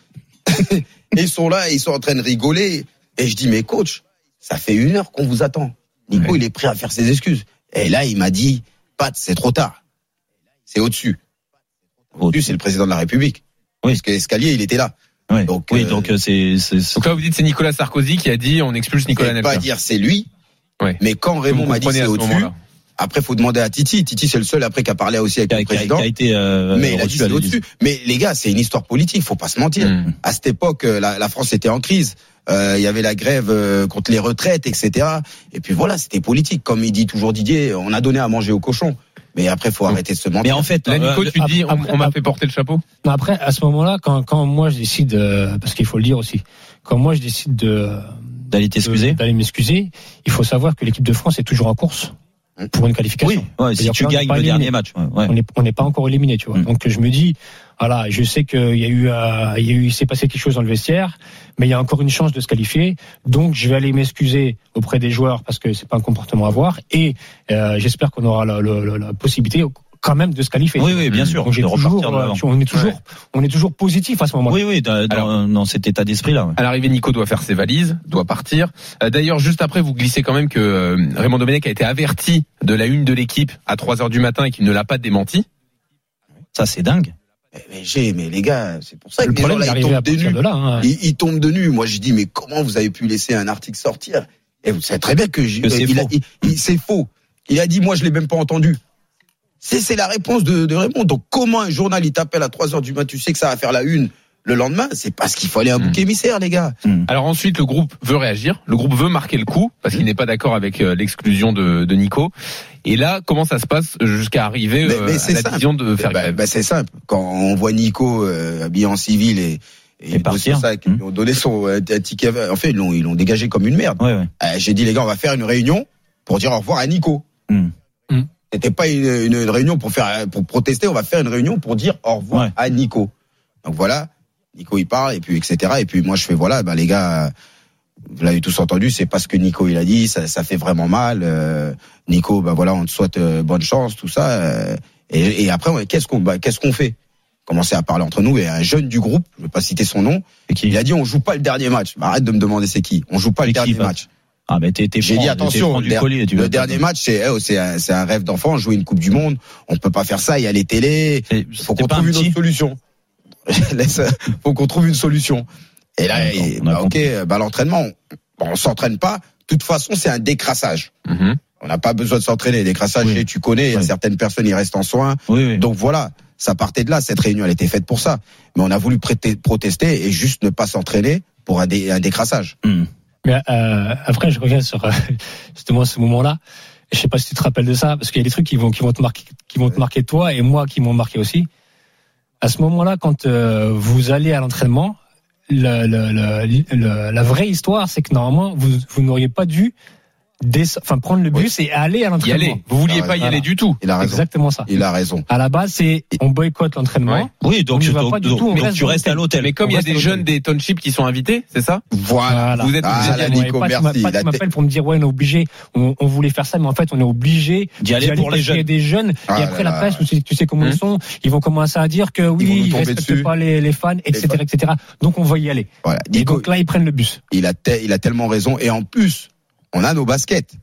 ils sont là, ils sont en train de rigoler. Et je dis, mais coach, ça fait une heure qu'on vous attend. Nico, Ouais. il est prêt à faire ses excuses. Et là, il m'a dit, Pat, c'est trop tard. C'est au-dessus. Au-dessus, c'est le président de la République. Oui. Parce que Escalier, il était là. Ouais. Donc, oui, euh, donc euh, c'est c'est- c'est- Donc là, vous dites c'est Nicolas Sarkozy qui a dit on expulse Nicolas Je vais pas dire c'est lui. Ouais. Mais quand Raymond m'a dit c'est au-dessus. Après faut demander à Titi. Titi c'est le seul après qui a parlé aussi avec qui a, le qui a- président. qui a été euh, mais il a dit au-dessus. Mais les gars, c'est une histoire politique, faut pas se mentir. Mm. À cette époque, euh, la, la France était en crise. Euh, Il y avait la grève euh, contre les retraites, etc. Et puis voilà, c'était politique. Comme il dit toujours Didier, on a donné à manger aux cochons. Mais après, faut arrêter de se mentir. Mais en fait, Là, euh, Nico, tu après- dis on, après- on m'a fait porter le chapeau. Non, après, à ce moment-là, quand, quand moi je décide, euh, parce qu'il faut le dire aussi, quand moi je décide de d'aller t'excuser. de- d'aller m'excuser, il faut savoir que l'équipe de France est toujours en course pour une qualification. Ouais, si tu gagnes le éliminé. dernier match. ouais, ouais. On n'est pas encore éliminé, tu vois. Mm. Donc je me dis, voilà, je sais qu'il y a eu, euh, il y a eu, il s'est passé quelque chose dans le vestiaire, mais il y a encore une chance de se qualifier. Donc je vais aller m'excuser auprès des joueurs parce que c'est pas un comportement à avoir, et euh, j'espère qu'on aura la, la- la- la possibilité quand même de se qualifier. Oui, oui, bien sûr. Donc j'ai de toujours, repartir de l'avant. euh, on est toujours, on est toujours positif à ce moment-là. Oui, oui, dans, dans- Alors- dans cet état d'esprit-là. ouais. À l'arrivée, Nico doit faire ses valises, doit partir. Euh, D'ailleurs, juste après, vous glissez quand même que euh, Raymond Domenech a été averti de la une de l'équipe à 3 heures du matin et qu'il ne l'a pas démenti. Ça, c'est dingue. Mais, j'ai, mais les gars, c'est pour ça Le que les gens problème là, ils tombent partir nues. de là. hein. Ils, ils tombent de nu. Moi, je dis, mais comment vous avez pu laisser un article sortir? Et vous savez très bien que, j'ai- Que c'est il a- faux. il- il- c'est faux. Il a dit, moi, je l'ai même pas entendu. C'est, c'est la réponse de, de Raymond. Donc, comment un journal, il t'appelle à 3 heures du matin, tu sais que ça va faire la une le lendemain C'est parce qu'il fallait un Mm. bouc émissaire, les gars. Alors ensuite, le groupe veut réagir. Le groupe veut marquer le coup parce qu'il n'est pas d'accord avec euh, l'exclusion de, de Nico. Et là, comment ça se passe jusqu'à arriver Mais- euh, mais à c'est la simple. décision de faire Bah, bah, c'est simple. Quand on voit Nico euh, habillé en civil et, et, Et partir. ça, ils lui ont donné son euh, un ticket. En fait, ils l'ont, ils l'ont dégagé comme une merde. Ouais, ouais. Euh, J'ai dit les gars, on va faire une réunion pour dire au revoir à Nico. C'était pas une, une- une réunion pour faire pour protester, on va faire une réunion pour dire au revoir Ouais. à Nico. Donc voilà, Nico il parle et puis etc. Et puis moi je fais voilà, bah les gars, vous l'avez tous entendu, c'est pas ce que Nico il a dit, ça, ça fait vraiment mal. Euh, Nico, bah voilà, on te souhaite euh, bonne chance, tout ça. euh, et, et après, qu'est-ce qu'on bah, qu'est-ce qu'on fait? Commencer à parler entre nous et un jeune du groupe, je vais pas citer son nom, Et qui- il a dit on joue pas le dernier match. Bah, arrête de me demander c'est qui. On joue pas le dernier match. Ah, mais t'es, J'ai dit attention, le, du der- collier, tu le dernier match, c'est eh, c'est un, un rêve d'enfant, jouer une Coupe du Monde. On peut pas faire ça. Il y a les télés. Faut qu'on un trouve une autre solution. Faut qu'on trouve une solution. Et là, et- bah, ok, compris. bah, l'entraînement, on, on s'entraîne pas. De toute façon, c'est un décrassage. Mhm. On n'a pas besoin de s'entraîner. Décrassage, Oui. tu connais. Y Oui. certaines personnes, ils restent en soins. Oui, oui. Donc voilà, ça partait de là. Cette réunion, elle était faite pour ça. Mais on a voulu prêter- protester et juste ne pas s'entraîner pour un, dé- un décrassage. Hmm. Mais euh, après, je reviens sur euh, justement ce moment-là. Je sais pas si tu te rappelles de ça, parce qu'il y a des trucs qui vont qui vont te marquer, qui vont te marquer toi et moi qui m'ont marqué aussi. À ce moment-là, quand euh, vous allez à l'entraînement, le, le, le- la vraie histoire, c'est que normalement, vous, vous n'auriez pas dû enfin, prendre le bus et aller à Y l'entraînement. aller. Vous vouliez Ah, pas y voilà. aller du tout. Il a raison. Exactement ça. Il a raison. À la base, c'est on boycotte l'entraînement. Oui, donc, On y tu- donc- pas du donc- tout, on donc reste tu restes à l'hôtel. Mais comme il y a des jeunes des townships qui sont invités, c'est ça Voilà. Vous êtes Ah, obligé là, d'y aller. Nico, pas, tu merci. m'as- pas Il tu m'appelles pour me dire ouais on est obligé on, on voulait faire ça mais en fait on est obligé D'y aller pour les parce qu'il y a jeunes. des jeunes Ah et après là la presse tu sais, tu sais comment Hum. ils sont ils vont commencer à dire que oui ils respectent pas les, fans etc etc donc on va y aller Voilà. et donc là ils prennent le bus il a, il a tellement raison. Et en plus, on a nos baskets.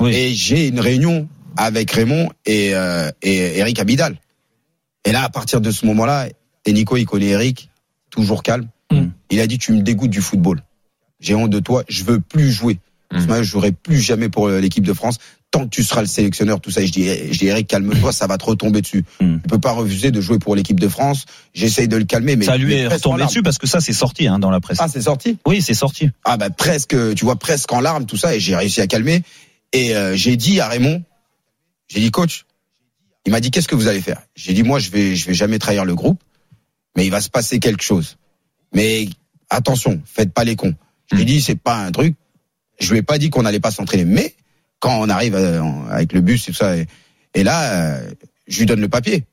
Oui. Et j'ai une réunion avec Raymond et, euh, et Eric Abidal. Et là, à partir de ce moment-là, et Nico, il connaît Eric, toujours calme. Mm. Il a dit, tu me dégoûtes du football. J'ai honte de toi, je veux plus jouer. Mm. Match, je jouerai plus jamais pour euh, l'équipe de France. Tant que tu seras le sélectionneur, tout ça, je dis, je dis Eric, calme-toi, ça va te retomber dessus. Mm. Tu peux pas refuser de jouer pour l'équipe de France. J'essaye de le calmer, mais ça lui est retombé dessus parce que ça, c'est sorti hein, dans la presse. Ah, c'est sorti? Oui, c'est sorti. ah bah presque, tu vois, presque en larmes, tout ça, et j'ai réussi à calmer. Et euh, j'ai dit à Raymond, j'ai dit coach, il m'a dit qu'est-ce que vous allez faire? J'ai dit moi je vais je vais jamais trahir le groupe, mais il va se passer quelque chose. Mais attention, faites pas les cons. Je lui ai dit c'est pas un truc. Je lui ai pas dit qu'on n'allait pas s'entraîner, mais quand on arrive euh, avec le bus et tout ça, et, et là euh, je lui donne le papier.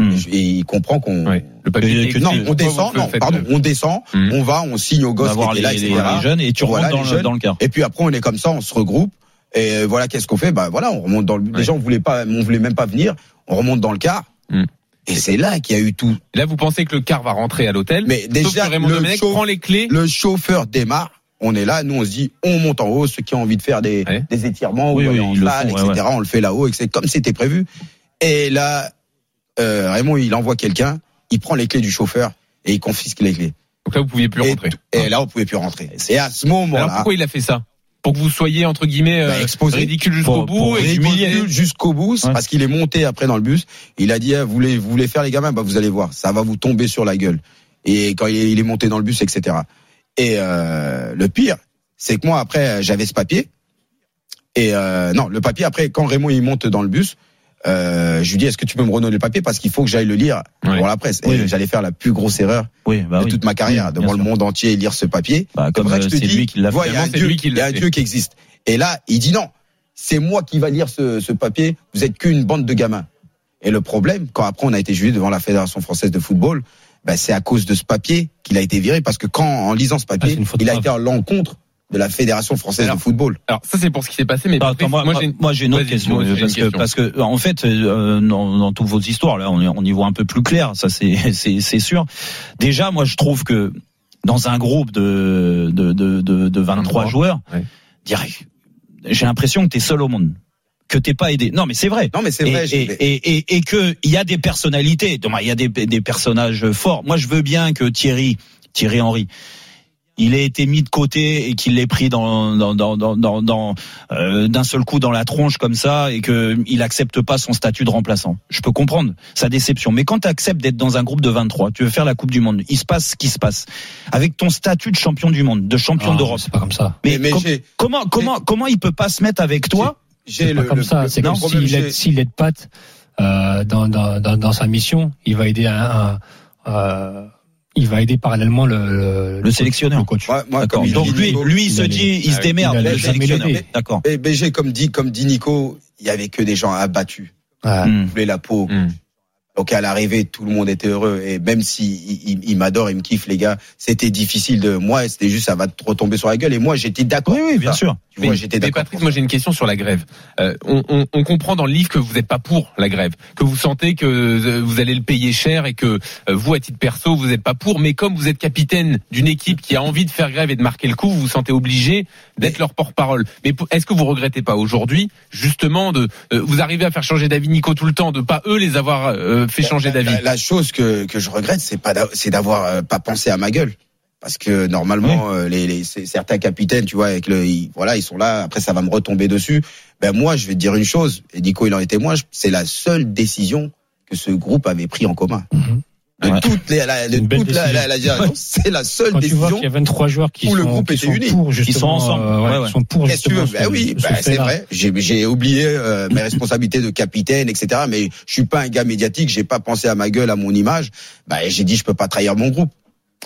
Hmm. Et il comprend qu'on Ouais. Le papier Que- non, existe. on descend, non, pardon, on descend, on va, on signe aux On gosses qui étaient là, les- etc. les jeunes et tu Voilà, rentres dans, le, jeunes. dans le car. Et puis après, on est comme ça, on se regroupe. Et voilà, qu'est-ce qu'on fait? Bah voilà, on remonte dans le. Les gens voulaient pas, on voulait même pas venir. On remonte dans le car. Hmm. Et c'est là qu'il y a eu tout. Là, vous pensez que le car va rentrer à l'hôtel? Mais déjà, Raymond le Domenech prend les clés. Le chauffeur démarre. On est là, nous on se dit, on monte en haut. Ceux qui ont envie de faire des, Ouais. des étirements Oui, ou aller oui, en ils le salle, font, ouais, etc. On le fait là-haut, et c'est comme c'était prévu. Et là, euh, Raymond, il envoie quelqu'un, il prend les clés du chauffeur et il confisque les clés. Donc là, vous pouviez plus rentrer. et là, on pouvait plus rentrer. Et à ce Alors moment-là, pourquoi il a fait ça? Pour que vous soyez entre guillemets Bah, euh, exposé. ridicule jusqu'au bout et ridicule humilié. jusqu'au bout, c'est Ouais. parce qu'il est monté après dans le bus. Il a dit, eh, vous voulez, vous voulez faire les gamins, bah vous allez voir, ça va vous tomber sur la gueule. Et quand il est, il est monté dans le bus, etc. Et euh, le pire, c'est que moi après j'avais ce papier. Et euh, non, le papier après quand Raymond il monte dans le bus, euh, je lui dis est-ce que tu peux me redonner le papier? Parce qu'il faut que j'aille le lire Ouais. pour la presse. Et Oui, oui. j'allais faire la plus grosse erreur Oui, bah de oui. toute ma carrière Oui, devant le monde entier et lire ce papier. Bah, comme euh, je te c'est dis, lui qui l'a voilà, il y a un Dieu, qui il y a un fait. Dieu qui existe. Et là, il dit non, c'est moi qui va lire ce, ce papier. Vous êtes qu'une bande de gamins. Et le problème, quand après on a été jugé devant la Fédération française de football, ben, c'est à cause de ce papier qu'il a été viré parce que quand en lisant ce Ah, papier, il a été à l'encontre de la Fédération française Alors, de football. Alors ça c'est pour ce qui s'est passé, mais Bah, attends, moi, j'ai une- autre question une parce que parce que en fait euh, dans, dans toutes vos histoires là on, y- on y voit un peu plus clair ça c'est c'est c'est sûr déjà moi je trouve que dans un groupe de de de de, de 23 23, joueurs ouais. direct, j'ai l'impression que t'es seul au monde que t'es pas aidé non mais c'est vrai Non, mais c'est et, vrai. et, et, et, et que il y a des personnalités, donc, il y a des, des personnages forts. Moi, je veux bien que Thierry, Thierry Henry, il ait été mis de côté et qu'il l'ait pris dans, dans, dans, dans, dans, dans, euh, d'un seul coup dans la tronche comme ça et que il accepte pas son statut de remplaçant. Je peux comprendre sa déception, mais quand tu acceptes d'être dans un groupe de 23, tu veux faire la Coupe du Monde, il se passe ce qui se passe avec ton statut de champion du monde, de champion Ah, d'Europe. c'est pas comme ça Mais, Mais- mais com- j'ai- comment comment comment il peut pas se mettre avec toi j'ai c'est pas comme ça c'est le comme s'il aide s'il aide Pat euh, dans, dans, dans, dans sa mission il va aider un, un- euh, il va aider parallèlement le Le sélectionneur. le coach moi, comme Donc lui, Nico- lui il se dit, il se Ah, démerde, il allait le jamais sélectionneur. l'aider. D'accord. Et BG, comme dit, comme dit Nico, il y avait que des gens abattus. Ils voulaient la peau. Hmm. Donc à l'arrivée, tout le monde était heureux. Et même si il, il- il m'adore, il me kiffe, les gars, c'était difficile de moi. C'était juste, ça va te retomber sur la gueule. Et moi, j'étais d'accord. Oui, oui, bien sûr. Tu vois, Mais- j'étais d'accord. Patrice, moi j'ai une question sur la grève. Euh, on, on- on comprend dans le livre que vous n'êtes pas pour la grève, que vous sentez que euh, vous allez le payer cher et que euh, vous, à titre perso, vous n'êtes pas pour. Mais comme vous êtes capitaine d'une équipe qui a envie de faire grève et de marquer le coup, vous vous sentez obligé d'être leur porte-parole. Mais est-ce que vous regrettez pas aujourd'hui, justement, de euh, vous arrivez à faire changer d'avis Nico tout le temps, de pas eux les avoir euh, fait changer La- d'avis La, la chose que, que je regrette, c'est pas c'est d'avoir euh, pas pensé à ma gueule. Parce que normalement, euh, les, les- certains capitaines, tu vois, avec le, ils, voilà, ils sont là. Après, ça va me retomber dessus. Ben moi, je vais te dire une chose. Et Nico, il en est témoin. C'est la seule décision que ce groupe avait pris en commun. Mhm. De Ouais. toutes les, la, de toute la, la- la direction, c'est la seule Quand tu vois décision. qu'il y a 23 joueurs qui où sont, le groupe qui était sont uni. pour justement, sont ensemble. euh, ouais, Ouais, qui sont pour Qu'est-ce que tu veux. Ben ce- oui, ce ben c'est fait-là. vrai. J'ai j'ai oublié euh, mes responsabilités de capitaine, etc. Mais je suis pas un gars médiatique. J'ai pas pensé à ma gueule, à mon image. Ben j'ai dit je peux pas trahir mon groupe.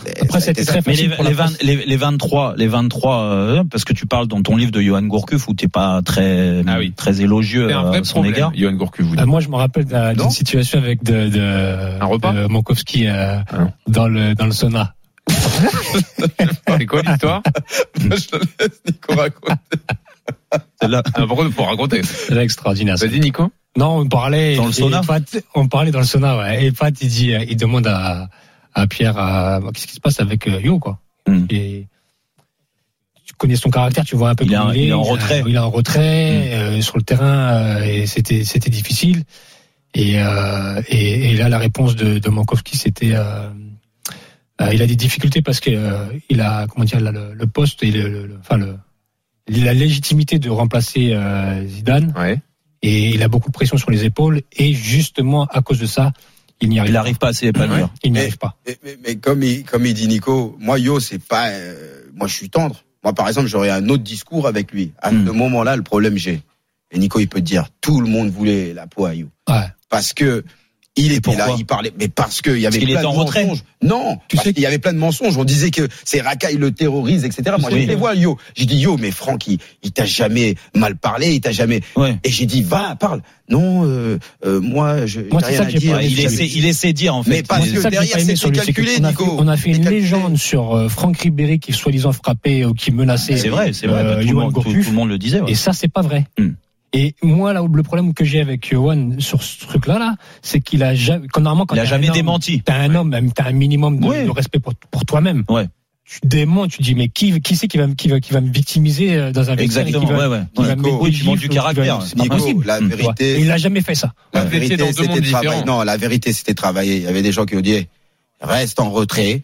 Après, Ça a été c'était très Mais facile les, pour la les, 20 presse. les, les 23, les 23, euh, parce que tu parles dans ton livre de Johan Gourcuff où t'es pas très, Ah oui. très élogieux un à vrai son problème, égard. Johan Gourcuff, vous Euh, dites. moi, je me rappelle d'une situation avec de, de, Un repas de Monkowski euh, Ah. dans le dans le sauna. C'est quoi l'histoire? Je te laisse Nico raconter. Celle-là. Ah, Pourquoi faut raconter C'est extraordinaire. ça. Vas-y Nico. Non, on parlait Dans le sauna Pat, on parlait dans le sauna, ouais. Et Pat, il dit, euh, il demande à, à Pierre, à- qu'est-ce qui se passe avec euh, Yo, quoi? Hmm. Et tu connais son caractère, tu vois un peu Il est comment en- il est en retrait. Hmm. Il est en retrait euh, sur le terrain, euh, et c'était c'était difficile. Et, euh, et et là, la réponse de, de Mankowski, c'était, euh, euh, il a des difficultés parce que euh, il a, comment dire, là, le, le poste et le, le- le- enfin le la légitimité de remplacer euh, Zidane Ouais. et il a beaucoup de pression sur les épaules et justement à cause de ça il n'y arrive Il pas. n'arrive pas à s'épanouir. il n'y Mais- arrive pas Mais, mais- mais comme il, comme il dit Nico, moi Yo, c'est pas, euh, moi je suis tendre. Moi par exemple, j'aurais un autre discours avec lui. À Hmm. ce moment-là, le problème j'ai. Et Nico, il peut te dire, tout le monde voulait la peau à Yo. ouais. Parce que il là, pourquoi il parlait, mais parce qu'il y avait qu'il plein était de en retrait. mensonges. Non, Tu parce sais qu'il y avait plein de mensonges. On disait que c'est Raka, il le terrorise, etc. Moi, je les vois, Yo. J'ai dit, Yo, mais Franck, il, il t'a jamais mal parlé, il t'a jamais. Ouais. Et j'ai dit, va, parle. Non, euh, euh, moi, je. Moi, rien ça à dire. pas Il essaie, il essaie de dire en fait. Mais parce Il- que derrière, c'est calculé, qu'on a Nico. fait- On a fait une légende sur euh, Franck Ribéry qui soi-disant frappait ou qui menaçait. C'est vrai, c'est vrai. tout, le monde, le monde le disait. Et ça, c'est pas vrai. Et moi, là, où le problème que j'ai avec Johan sur ce truc-là, là, c'est qu'il a jamais, quand normalement, quand Il a t'es jamais un homme, démenti. T'as un homme, même, t'as un minimum de, Ouais. de respect pour, pour toi-même. Ouais. Tu démons, tu dis, mais qui, qui c'est qui va, me- qui va, qui va me victimiser euh, dans un Exactement. qui va, Ouais, ouais. qui va Ouais. me Nico, tu du caractère. C'est pas possible. la vérité- il a jamais fait ça. La étiez vérité, dans deux c'était mondes travail. différents. Non, la vérité, c'était travailler. Il y avait des gens qui ont dit, reste en retrait.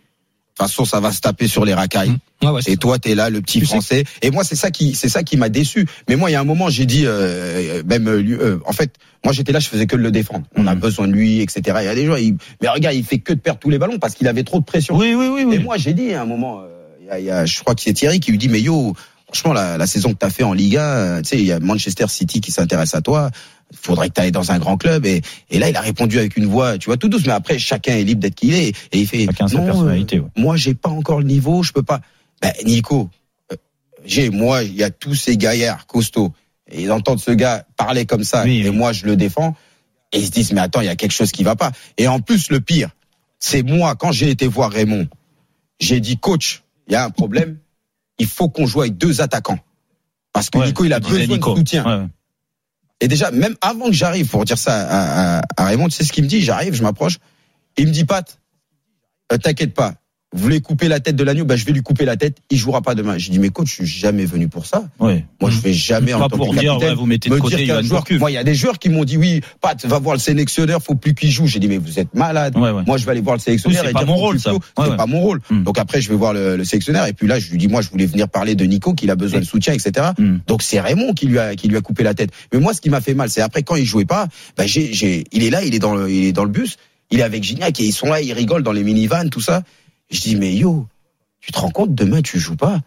De toute façon, ça va se taper sur les racailles. Ouais, c'est Et toi, t'es là, le petit Tu sais- français. Et moi, c'est ça qui, c'est ça qui m'a déçu. Mais moi, il y a un moment, j'ai dit, euh, même, euh, euh, en fait, moi, j'étais là, je faisais que de le défendre. On a Mhm. besoin de lui, etc. Il y a des gens, ils- mais regarde, il fait que de perdre tous les ballons parce qu'il avait trop de pression. Oui, oui, oui, Et oui. moi, j'ai dit à un moment, euh, il y a, il y a- je crois que c'est Thierry qui lui dit, mais yo, franchement, la, la saison que t'as fait en Liga, euh, tu sais, il y a Manchester City qui s'intéresse à toi. Faudrait que tu ailles dans un grand club. Et, et là, il a répondu avec une voix, tu vois, tout douce. Mais après, chacun est libre d'être qui il est. Et il fait, Chacun sa personnalité, ouais. moi, j'ai pas encore le niveau, je peux pas. Ben, Nico, euh, j'ai, moi, il y a tous ces gaillards costauds. Et d'entendre ce gars parler comme ça, Oui, et oui. moi, je le défends. Et ils se disent, mais attends, il y a quelque chose qui va pas. Et en plus, le pire, c'est moi, quand j'ai été voir Raymond, j'ai dit, coach, il y a un problème. Il faut qu'on joue avec deux attaquants. Parce que Ouais, Nico, il a besoin de soutien. Ouais. Et déjà, même avant que j'arrive pour dire ça à, Raymond, tu sais ce qu'il me dit? J'arrive, je m'approche. Il me dit, Pat, euh, t'inquiète pas. Vous voulez couper la tête de l'agneau, bah, je vais lui couper la tête. Il jouera pas demain. J'ai dit, mais coach, je suis jamais venu pour ça. Ouais. Moi, je vais jamais en Pas tant pour que dire, capitaine ouais, vous mettez de me côté Johan joueur. Moi, il y a des joueurs qui m'ont dit, oui, Pat, va voir le sélectionneur, faut plus qu'il joue. J'ai dit, mais vous êtes malade. Ouais, ouais. Moi, je vais aller voir le sélectionneur. Oui, c'est pas mon rôle, ça. C'est pas mon rôle. Donc après, je vais voir le, le sélectionneur. Et puis là, je lui dis, moi, je voulais venir parler de Nico, qu'il a besoin de soutien, etc. Hmm. Donc c'est Raymond qui lui a qui lui a coupé la tête. Mais moi, ce qui m'a fait mal, c'est après quand il jouait pas, bah j'ai j'ai il est là, il est dans le il est dans le bus, il est avec Gignac et ils sont là, ils rigolent dans les minivans, tout ça. Je dis mais yo, tu te rends compte demain tu joues pas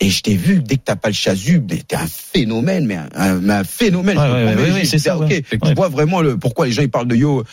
Et je t'ai vu dès que t'as pas le chasuble, t'es un phénomène, mais un, un- mais un phénomène. Je ouais, c'est ça, ok, je vois vraiment le pourquoi les gens ils parlent de yo.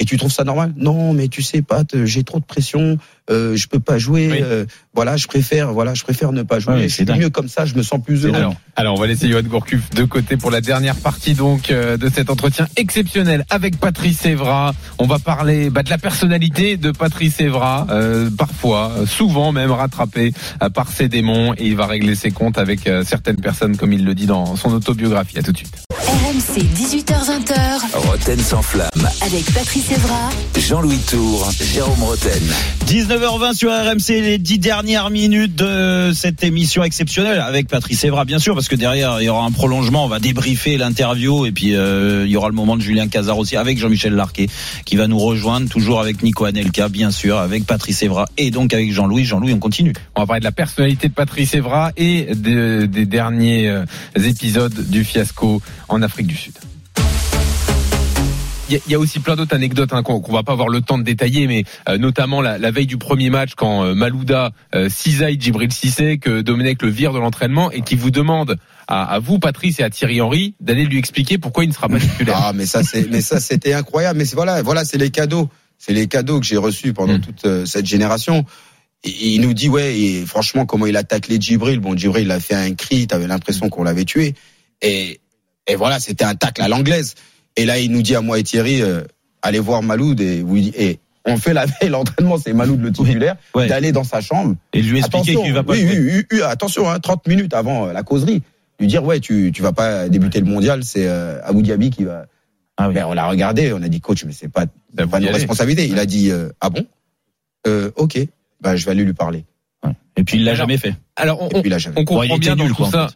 Et tu trouves ça normal? Non, mais tu sais pas, j'ai trop de pression, euh, je peux pas jouer. Oui. euh, voilà, je préfère, voilà, je préfère ne pas jouer. Ouais, je c'est mieux comme ça, je me sens plus heureux. Alors, alors, on va laisser Johan Gourcuff de côté pour la dernière partie donc euh, de cet entretien exceptionnel avec Patrice Evra. On va parler bah, de la personnalité de Patrice Evra, euh, parfois, souvent même rattrapé par ses démons, et il va régler ses comptes avec euh, certaines personnes, comme il le dit dans son autobiographie. À tout de suite. RMC 18h20h Roten sans flamme. avec Patrice Evra Jean-Louis Tour, Jérôme Roten. 19h20 sur RMC, les dix dernières minutes de cette émission exceptionnelle avec Patrice Evra, bien sûr, parce que derrière il y aura un prolongement, on va débriefer l'interview et puis euh, il y aura le moment de Julien Cazard aussi avec Jean-Michel Larquet qui va nous rejoindre, toujours avec Nico Anelka, bien sûr, avec Patrice Evra et donc avec Jean-Louis. Jean-Louis, on continue. On va parler de la personnalité de Patrice Evra et de- des derniers euh, épisodes du fiasco en Afrique du Sud. Il y a- y a aussi plein d'autres anecdotes hein, qu'on qu'on va pas avoir le temps de détailler, mais euh, notamment la, la veille du premier match quand euh, Malouda euh, cisaille Djibril Cissé, que Domenech le vire de l'entraînement et qui vous demande à, à vous, Patrice et à Thierry Henry, d'aller lui expliquer pourquoi il ne sera pas titulaire. Ah, mais ça, c'est, mais ça, c'était incroyable. Mais voilà, voilà, c'est les cadeaux. C'est les cadeaux que j'ai reçus pendant Mm. toute euh, cette génération. Et il nous dit, ouais, et franchement, comment il attaque les Djibril. Bon, Djibril, il a fait un cri, t'avais l'impression qu'on l'avait tué. Et, et voilà, c'était un tacle à l'anglaise. Et là, il nous dit à moi et Thierry, euh, allez voir Maloud et vous, et on fait la veille, l'entraînement, c'est Maloud le titulaire, Ouais. d'aller dans sa chambre. Et lui expliquer Attention, qu'il va pas oui, oui, oui, oui, attention, hein, 30 minutes avant euh, la causerie. Lui dire, ouais, tu, tu vas pas débuter le mondial, c'est euh, Abu Dhabi qui va. Ah oui. Ben, on l'a regardé, on a dit, coach, mais c'est pas, Ben, pas nos responsabilités. Il a dit, euh, ah bon? Euh, Ok, ben, je vais aller lui parler. Et puis il l'a jamais fait. Alors on, on comprend bien dans nul, tout quoi, en ça. fait.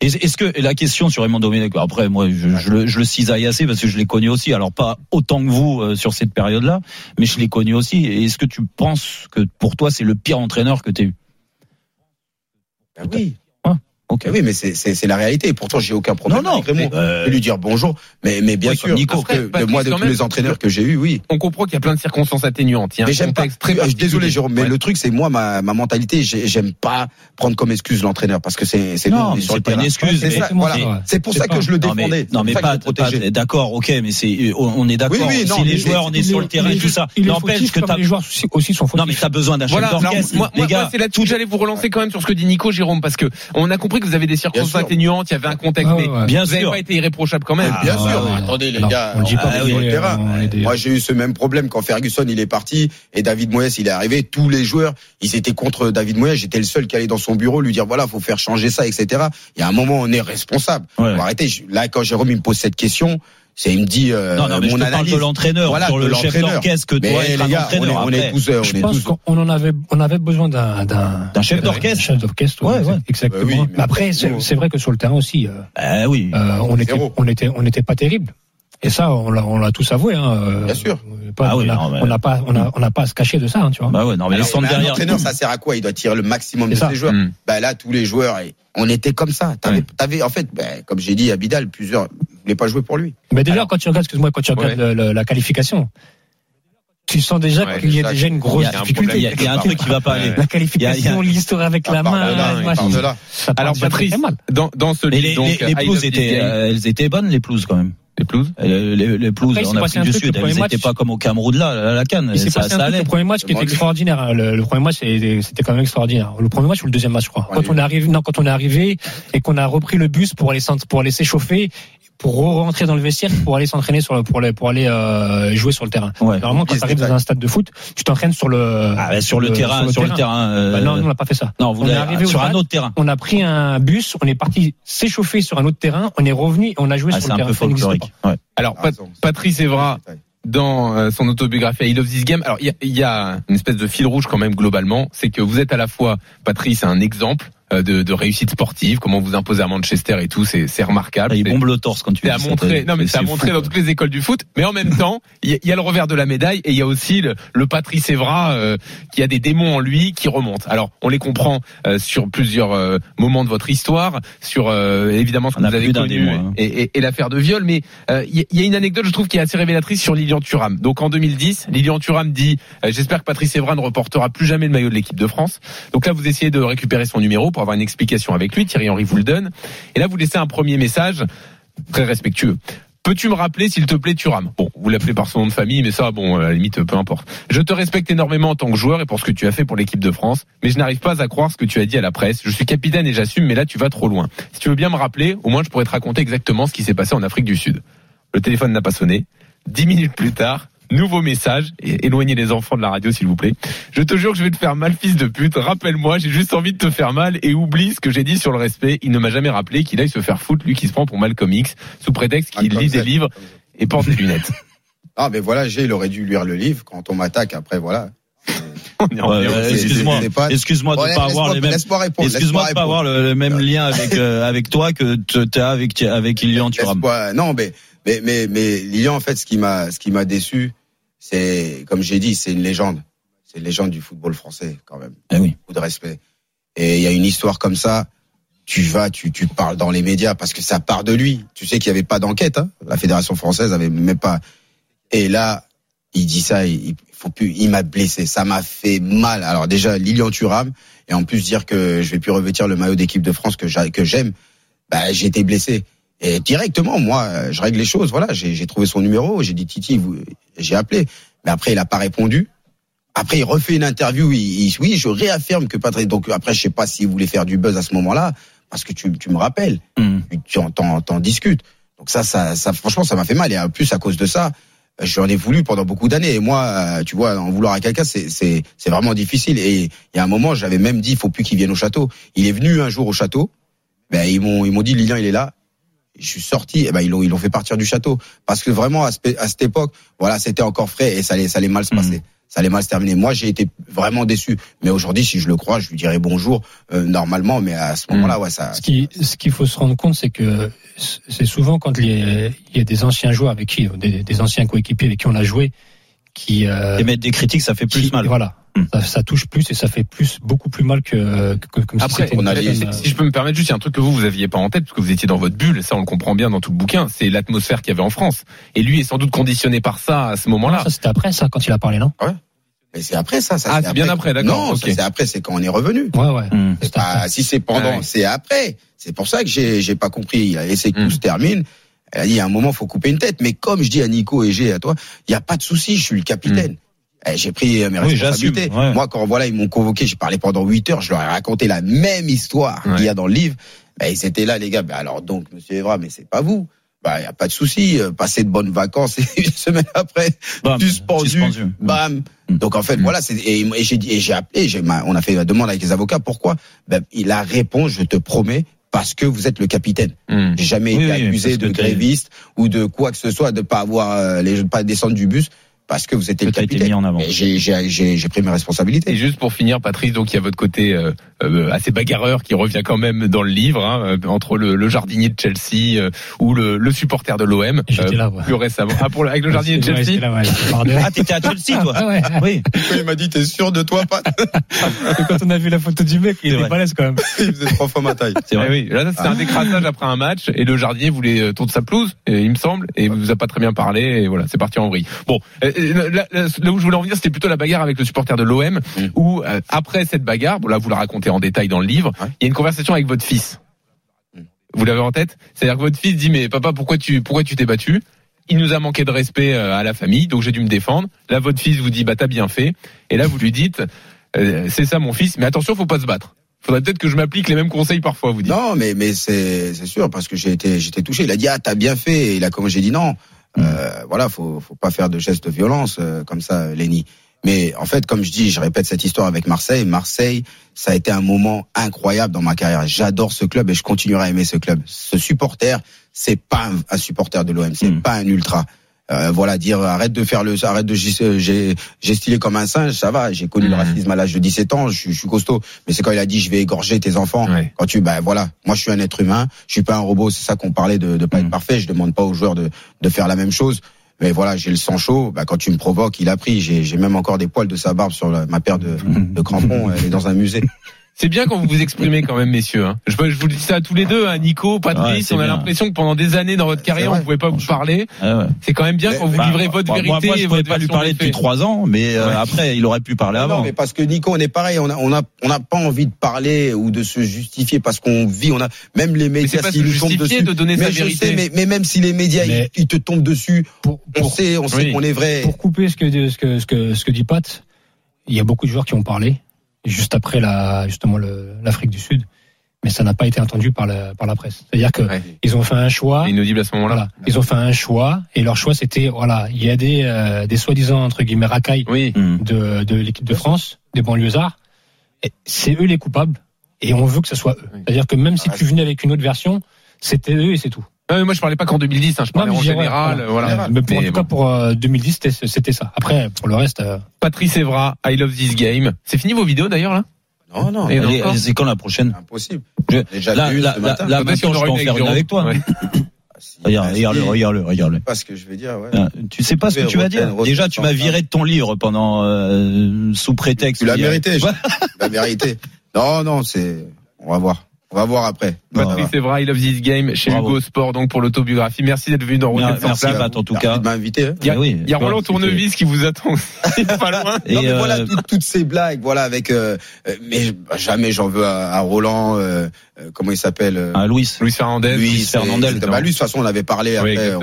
Est- Est-ce que la question sur Raymond Domenech, après moi je, le, je le cisaille assez parce que je l'ai connu aussi, alors pas autant que vous euh, sur cette période-là, mais je l'ai connu aussi. Est-ce que tu penses que pour toi c'est le pire entraîneur que tu as eu? Ben oui. Ok. Ben oui, mais c'est, c'est, c'est la réalité. Et pourtant, j'ai aucun problème Non, non, avec Raymond. mais, euh, Je vais lui dire bonjour. Mais, mais bien Oui, sûr, Nico. que de moi, de tous même, les entraîneurs que j'ai eu, oui. On comprend qu'il y a plein de circonstances atténuantes. Il y a un Mais j'aime pas. très Je suis désolé. Jérôme, mais Ouais. le truc, c'est moi, ma, ma mentalité, j'ai- j'aime pas prendre comme excuse l'entraîneur parce que c'est, c'est Non, on est mais sur c'est le pas une terrain. excuse, C'est voilà. pour ça que je le défendais. non mais pas, je pas- d'accord, ok, mais c'est on, on est d'accord. Si les joueurs on est sur le terrain et tout ça, n'empêche que les joueurs aussi, sont non mais t'as besoin d'un chef d'orchestre, moi, c'est là-dessus que j'allais vous relancer quand même sur ce que dit Nico Jérôme, parce que on a compris que vous avez des circonstances atténuantes, il y avait un contexte, Ah mais ouais, ouais. Bien vous n'avez sûr. pas été irréprochable quand même. Ah, bien sûr. ouais. Attendez, les Non, gars, on dit pas le est- terrain. Moi, j'ai eu ce même problème quand Ferguson il est parti et David Moyes il est arrivé. Tous les joueurs, ils étaient contre David Moyes. J'étais le seul qui allait dans son bureau lui dire voilà, faut faire changer ça, etc. Il y a un moment, on est responsable. Ouais. Faut arrêter. Je- Là, quand Jérôme il me pose cette question, c'est il me dit euh, Non, non, mais je mon te parle analyse. de l'entraîneur, Voilà, sur le chef d'orchestre que Mais doit être les un gars, on est, entraîneur. on est après. tous, on Je est pense tous. qu'on en avait, on avait besoin d'un, d'un, D'un chef d'orchestre. chef d'orchestre. Ouais, ouais. Exactement. Bah oui, mais après, c'est, vrai que sur le terrain aussi, euh, Ah oui. euh, on était, on était, on n'était pas terrible. Et ça, on l'a, on l'a tous avoué. Hein. euh, Bien sûr. Pas- Ah oui, on mais- n'a pas, on a, on pas à se cacher de ça, hein, tu vois. Bah ouais, non mais ils Alors, sont derrière. entraîneur, ça sert à quoi? Il doit tirer le maximum de ça. ses joueurs. Mm. Bah là, tous les joueurs, on était comme ça. T'avais, en fait, ben, comme j'ai dit à Bidal, plusieurs ne voulaient pas jouer pour lui. Mais déjà, Alors- quand tu regardes, excuse-moi, quand tu regardes Ouais. le- le- la qualification, tu sens déjà Ouais, qu'il y a ça, déjà une grosse un difficulté. problème, il y a- il y a un truc qui va pas aller. La qualification, l'histoire avec la main, part Alors Patrice, très mal. dans, dans ce livre, les, donc, les, pelouses étaient, euh, elles étaient bonnes les pelouses quand même. Les pelouses Euh, Les, les pelouses Après, en Afrique du truc, Sud, elles pas comme au Cameroun là, la, la canne. Il s'est Ça, passé ça un truc, allait. le premier match qui était extraordinaire. hein. Le, le premier match, c'était quand même extraordinaire. Le premier match ou le deuxième match, je crois. Ouais, Quand on est arrivé, non, quand on est arrivé et qu'on a repris le bus pour aller s'en- pour aller s'échauffer, pour rentrer dans le vestiaire, pour aller s'entraîner sur le, pour aller, pour aller euh, jouer sur le terrain. Ouais. Normalement, quand tu arrives dans un stade de foot, tu t'entraînes sur le Ah, bah, sur le terrain, sur le terrain. euh, Bah non, on n'a pas fait ça. non, vous on est arrivé au sur un stade, autre terrain. On a pris un bus, on est parti s'échauffer sur un autre terrain, on est revenu et on a joué Ah, sur le un terrain. peu Ça n'existe folklorique. pas. Ouais. Alors Ah, Patrice Evra, dans euh, son autobiographie I Love This Game. Alors il y a, il y a une espèce de fil rouge quand même globalement, c'est que vous êtes à la fois Patrice un exemple euh, de, de réussite sportive, comment vous imposez à Manchester et tout, c'est c'est remarquable. Ah, Il bombe le torse quand tu c'est à montrer, non mais c'est à montrer dans toutes les écoles du foot, mais en même temps, il y, y a le revers de la médaille et il y a aussi le, le Patrice Evra euh, qui a des démons en lui qui remontent. Alors on les comprend euh, sur plusieurs euh, moments de votre histoire, sur euh, évidemment ce que On vous avez connu démon, hein. et, et- et l'affaire de viol, mais euh, il y, y a une anecdote je trouve qui est assez révélatrice sur Lilian Thuram. Donc en 2010, Lilian Thuram dit euh, j'espère que Patrice Evra ne reportera plus jamais le maillot de l'équipe de France. Donc là vous essayez de récupérer son numéro pour avoir une explication avec lui. Thierry Henry vous le donne. Et là vous laissez un premier message très respectueux. Peux-tu me rappeler, s'il te plaît, Thuram? Bon, vous l'appelez par son nom de famille, mais ça, bon, à la limite, peu importe. Je te respecte énormément en tant que joueur et pour ce que tu as fait pour l'équipe de France, mais je n'arrive pas à croire ce que tu as dit à la presse. Je suis capitaine et j'assume, mais là, tu vas trop loin. Si tu veux bien me rappeler, au moins, je pourrais te raconter exactement ce qui s'est passé en Afrique du Sud. Le téléphone n'a pas sonné. Dix minutes plus tard, nouveau message. Et éloignez les enfants de la radio, s'il vous plaît. Je te jure que je vais te faire mal, fils de pute. Rappelle-moi, j'ai juste envie de te faire mal et oublie ce que j'ai dit sur le respect. Il ne m'a jamais rappelé qu'il aille se faire foutre, lui qui se prend pour Malcolm X, sous prétexte qu'il Malcolm lit des livres et porte des lunettes. Ah, mais voilà, G, il aurait dû lire le livre. Quand on m'attaque, après, voilà. On est en- Ouais, c'est- excuse-moi, de ne pas avoir les mêmes. Excuse-moi de pas avoir le, même lien avec euh, avec toi que tu as avec avec Ilian Thuram. Non, mais, mais, mais, mais Lilian, en fait, ce qui m'a, ce qui m'a déçu, c'est, comme j'ai dit, c'est une légende. C'est une légende du football français, quand même. Eh oui. Beaucoup de respect. Et il y a une histoire comme ça. Tu vas, tu, tu parles dans les médias parce que ça part de lui. Tu sais qu'il n'y avait pas d'enquête. Hein. La fédération française avait même pas. Et là, il dit ça. Il, faut plus. Il m'a blessé. Ça m'a fait mal. Alors déjà, Lilian Thuram et en plus dire que je vais plus revêtir le maillot d'équipe de France que j'aime. Bah, j'ai été blessé. Et directement, moi, je règle les choses. Voilà, j'ai trouvé son numéro. J'ai dit Titi, j'ai appelé. Mais après, il a pas répondu. Après, il refait une interview. Il, il- oui, je réaffirme que Patrick. Donc après, je sais pas s'il voulait faire du buzz à ce moment-là, parce que tu, tu me rappelles, Hmm. tu, tu en, t'en, t'en discutes. Donc ça, ça, ça, franchement, ça m'a fait mal. Et en plus, à cause de ça, j'en ai voulu pendant beaucoup d'années. Et moi, euh, tu vois, en vouloir à quelqu'un, c'est, c'est, c'est vraiment difficile. Et il y a un moment, j'avais même dit, il faut plus qu'il vienne au château. Il est venu un jour au château. Ben, ils m'ont, ils m'ont dit, Lilian, il est là. Je suis sorti, et ben ils l'ont, ils l'ont fait partir du château parce que vraiment à, ce- à cette époque, voilà, c'était encore frais et ça allait, ça allait mal se passer. Ça allait mal se terminer. Moi, j'ai été vraiment déçu. Mais aujourd'hui, si je le crois, je lui dirais bonjour euh, normalement. Mais à ce moment-là, ouais, ça. Ce qui, ce qu'il faut se rendre compte, c'est que c'est souvent quand il y a des anciens joueurs avec qui, des, des anciens coéquipiers avec qui on a joué, qui, euh, Émettre des critiques, ça fait plus qui- mal. Voilà, Hmm. ça, ça touche plus et ça fait plus, beaucoup plus mal que, que comme si Après, une on a les- euh, si je peux me permettre, juste il y a un truc que vous vous aviez pas en tête parce que vous étiez dans votre bulle, ça on le comprend bien dans tout le bouquin, c'est l'atmosphère qu'il y avait en France. Et lui est sans doute conditionné par ça à ce moment-là. Ça c'était après ça quand il a parlé, non? Mais c'est après ça. ça Ah, c'est bien après, d'accord, Non, ça, ok. c'est après. C'est quand on est revenu. Ouais, ouais. Hmm. C'est pas- si c'est pendant, Ah oui. c'est après. C'est pour ça que j'ai, j'ai pas compris. Il a laissé que tout Mm. se termine. Elle a dit, il y a un moment, faut couper une tête. Mais comme je dis à Nico et G, à toi, il y a pas de souci. Je suis le capitaine. Eh, J'ai pris euh, mes Oui, responsabilités. ouais. Moi, quand voilà, ils m'ont convoqué, j'ai parlé pendant 8 heures, je leur ai raconté la même histoire Ouais. qu'il y a dans le livre. Ben, ils étaient là, les gars. Ben, alors donc, Monsieur Evra, mais c'est pas vous. Ben, il y a pas de souci. Euh, Passez de bonnes vacances. Et une semaine après, Bam, suspendu. suspendu. Bam. Mm. Donc en fait, voilà. c'est- Et, et j'ai dit, et j'ai appelé. j'ai- on a fait la demande avec les avocats. Pourquoi? Ben, il a répondu, je te promets, parce que vous êtes le capitaine. Hmm. J'ai jamais Oui, été accusé de gréviste ou de quoi que ce soit, de pas avoir euh, les, pas descendre du bus parce que vous étiez le capitaine. mis en avant. Et j'ai, j'ai, j'ai, j'ai pris mes Et responsabilités. juste pour finir, Patrice, donc il y a votre côté euh, euh, assez bagarreur qui revient quand même dans le livre, hein, euh, entre le, le jardinier de Chelsea euh, ou le, le supporter de l'OM. J'étais là, ouais. Plus récemment. Ah, pour avec le jardinier de Chelsea. j'étais là, ouais. Ah, t'étais à Chelsea, toi Ah ouais. Oui. Il m'a dit, t'es sûr de toi, Pat Et quand on a vu la photo du mec, il C'est était balèze quand même. Il faisait trois fois ma taille. C'est Eh vrai. oui, là c'était un décrassage après un match et le jardinier voulait euh, tourner sa pelouse, et, il me semble, et il vous a pas très bien parlé et voilà, c'est parti en vrille. Bon, euh, euh, là, là- là où je voulais en venir, c'était plutôt la bagarre avec le supporter de l'OM, Mm. où euh, après cette bagarre, bon là vous la racontez en détail dans le livre, Ouais. il y a une conversation avec votre fils. Mm. Vous l'avez en tête? C'est-à-dire que votre fils dit mais papa pourquoi tu pourquoi tu t'es battu? Il nous a manqué de respect euh, à la famille, donc j'ai dû me défendre. Là, votre fils vous dit, bah t'as bien fait. Et là, vous lui dites, euh, c'est ça mon fils, mais attention, faut pas se battre. Faudrait peut-être que je m'applique les mêmes conseils parfois, vous dites. Non, mais mais c'est c'est sûr parce que j'ai été j'étais touché. Il a dit ah t'as bien fait. Et il a comme j'ai dit non. Euh, voilà, faut faut pas faire de gestes de violence euh, comme ça, Lenny. Mais en fait, comme je dis, je répète cette histoire avec Marseille. Marseille, ça a été un moment incroyable dans ma carrière. J'adore ce club et je continuerai à aimer ce club. Ce supporter, c'est pas un, supporter de l'OM, c'est Mm. pas un ultra. Euh, voilà, dire arrête de faire le, arrête de stylé comme un singe, ça va. J'ai connu le Mm. racisme à l'âge de 17 ans, je, suis- je suis costaud. Mais c'est quand il a dit je vais égorger tes enfants. Ouais. Quand tu, ben voilà, moi je suis un être humain, je suis pas un robot. C'est ça qu'on parlait de, de pas être parfait. Je demande pas aux joueurs de, de faire la même chose. Mais voilà, j'ai le sang chaud. Bah, quand tu me provoques, il a pris. J'ai j'ai même encore des poils de sa barbe sur la- ma paire de, de crampons. Elle est dans un musée. C'est bien quand vous vous exprimez quand même, messieurs. hein. Je, je vous dis ça à tous les deux, hein, Nico, Patrice. on a l'impression que pendant des années dans votre carrière, on pouvait pas vous parler. Ouais, ouais. C'est quand même bien Mais- quand vous Bah, livrez votre moi, vérité. Moi, je et pouvais pas lui parler depuis trois ans, mais euh, Ouais. après, il aurait pu parler Non, avant. mais parce que Nico, on est pareil, on a, on a, on n'a pas envie de parler ou de se justifier parce qu'on vit, on a même les Mais c'est médias pas se s'ils nous tombent justifier dessus. de donner mais sa vérité. sais, mais, mais même si les médias Mais- ils, ils te tombent dessus, Pour, on pour, sait, on sait qu'on est vrai. pour couper ce que, ce que, ce que, ce que dit Pat, il y a beaucoup de joueurs qui ont parlé juste après la, justement le- l'Afrique du Sud, mais ça n'a pas été entendu par la, par la presse. C'est-à-dire que Ouais. ils ont fait un choix. C'est inaudible à ce moment-là. Voilà, ils ont fait un choix et leur choix c'était voilà, il y a des, euh, des soi-disant entre guillemets racailles Oui. Hmm. de, de l'équipe de France, des banlieusards. Et C'est eux les coupables et on veut que ce soit eux. C'est-à-dire que même si Ah, tu venais avec une autre version, c'était eux et c'est tout. Mais moi, je parlais pas qu'en 2010. Hein, je parlais en général. voilà. Voilà. Mais pour, en tout bon. cas pour euh, 2010 c'était c'était ça. Après pour le reste. euh, Patrice Evra, I love this game. C'est fini vos vidéos d'ailleurs là? Non, non, C'est quand la prochaine? Impossible. Je- Déjà Là, vu là, ce là, matin. maintenant, en je peux en faire une avec toi. Ouais. Ah, si, Regarde, reste- regarde-le, regarde-le, regarde-le. Pas ce que je vais dire, ouais. Euh, Tu sais pas ce que tu vas dire. Déjà, tu m'as viré de ton livre pendant euh, sous prétexte. Tu l'as mérité, je- Ouais. la vérité. Non, non, c'est, on va voir. On va voir après. Patrice Evra, I love this game chez Bravo. Hugo Sport donc pour l'autobiographie. Merci d'être venu dans Rotten Merci, sans. Pat, en tout Merci cas. de m'inviter. hein. Il y a, Ah oui, il y a bon, Roland Tournevis qui vous attend. aussi, pas loin. Et non, mais euh, voilà toutes, toutes ces blagues, voilà avec. euh, euh, mais jamais j'en veux à, à Roland. euh, euh, comment il s'appelle euh, ah, Louis. Louis Fernandez. Luis Luis Fernandel, c'est- Bah, lui, de toute façon, on avait parlé Oui, après,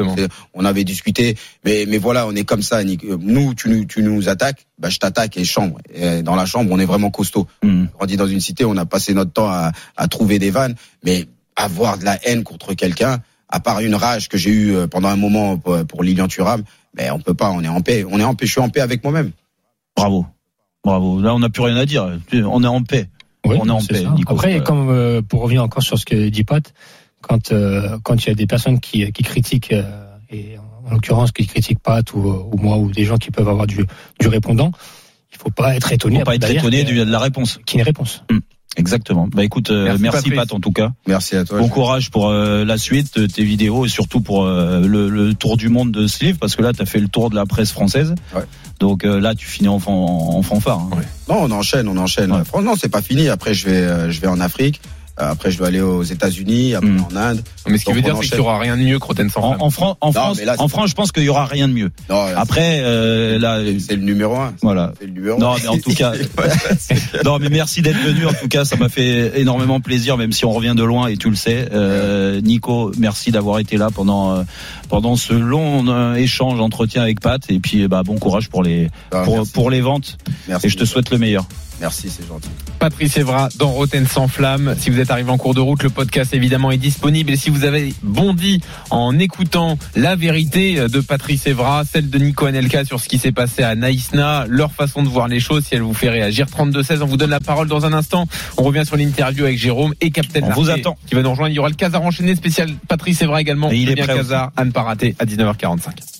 on, avait discuté. Mais, mais voilà, on est comme ça. Nick. Euh, Nous, tu nous, tu nous attaques, bah, je t'attaque et chambre. Et dans la chambre, on est vraiment costaud. Hmm. On dit dans une cité, on a passé notre temps à, à trouver des vannes, mais avoir de la haine contre quelqu'un, à part une rage que j'ai eue pendant un moment pour, pour Lilian Thuram, mais on peut pas. On est en paix. On est en paix. Je suis en paix avec moi-même. Bravo. Bravo. Là, on n'a plus rien à dire. On est en paix. Oui, On est en paix. Nico. Après, comme euh, pour revenir encore sur ce que dit Pat, quand euh, quand il y a des personnes qui, qui critiquent euh, et en l'occurrence qui critiquent Pat ou, ou moi ou des gens qui peuvent avoir du du répondant, il faut pas être étonné. Faut pas être étonné de la réponse. ait une réponse. Exactement. Bah écoute, euh, Merci, merci. Pat en tout cas. Merci à toi. Bon courage pour euh, la suite de tes vidéos et surtout pour euh, le, le tour du monde de ce livre parce que là tu as fait le tour de la presse française. Ouais. Donc euh, là tu finis en, en fanfare. hein. Non, on enchaîne, on enchaîne. Ouais. Franchement, non, c'est pas fini. Après, je vais, euh, je vais en Afrique. Euh, Après, je dois aller aux États-Unis, après Mm. en Inde. Mais ce qui veut dire, c'est qu'il n'y aura rien de mieux que Rotten sans En, en, Fran- en Non, France, là, en France, je pense qu'il y aura rien de mieux. Non, Après, euh, là, c'est le numéro un. voilà. C'est le numéro Non, un. mais en tout cas, non, mais merci d'être venu. En tout cas, ça m'a fait énormément plaisir, même si on revient de loin et tu le sais. Euh, Nico, merci d'avoir été là pendant euh, pendant ce long euh, échange, entretien avec Pat. Et puis, bah, bon courage pour les Ah, pour, pour les ventes. Merci. Et je te souhaite le meilleur. Merci, c'est gentil. Patrice Evra dans Roten sans flamme. Si vous êtes arrivé en cours de route, le podcast évidemment est disponible. Et si vous avez bondi en écoutant la vérité de Patrice Evra, celle de Nico Anelka sur ce qui s'est passé à Naïsna, leur façon de voir les choses, si elle vous fait réagir. 32-16, on vous donne la parole dans un instant. On revient sur l'interview avec Jérôme et Captain On vous attend. qui va nous rejoindre. Il y aura le Casar enchaîné spécial Patrice Evra également. Et il est prêt Casar, à ne pas rater à 19h45.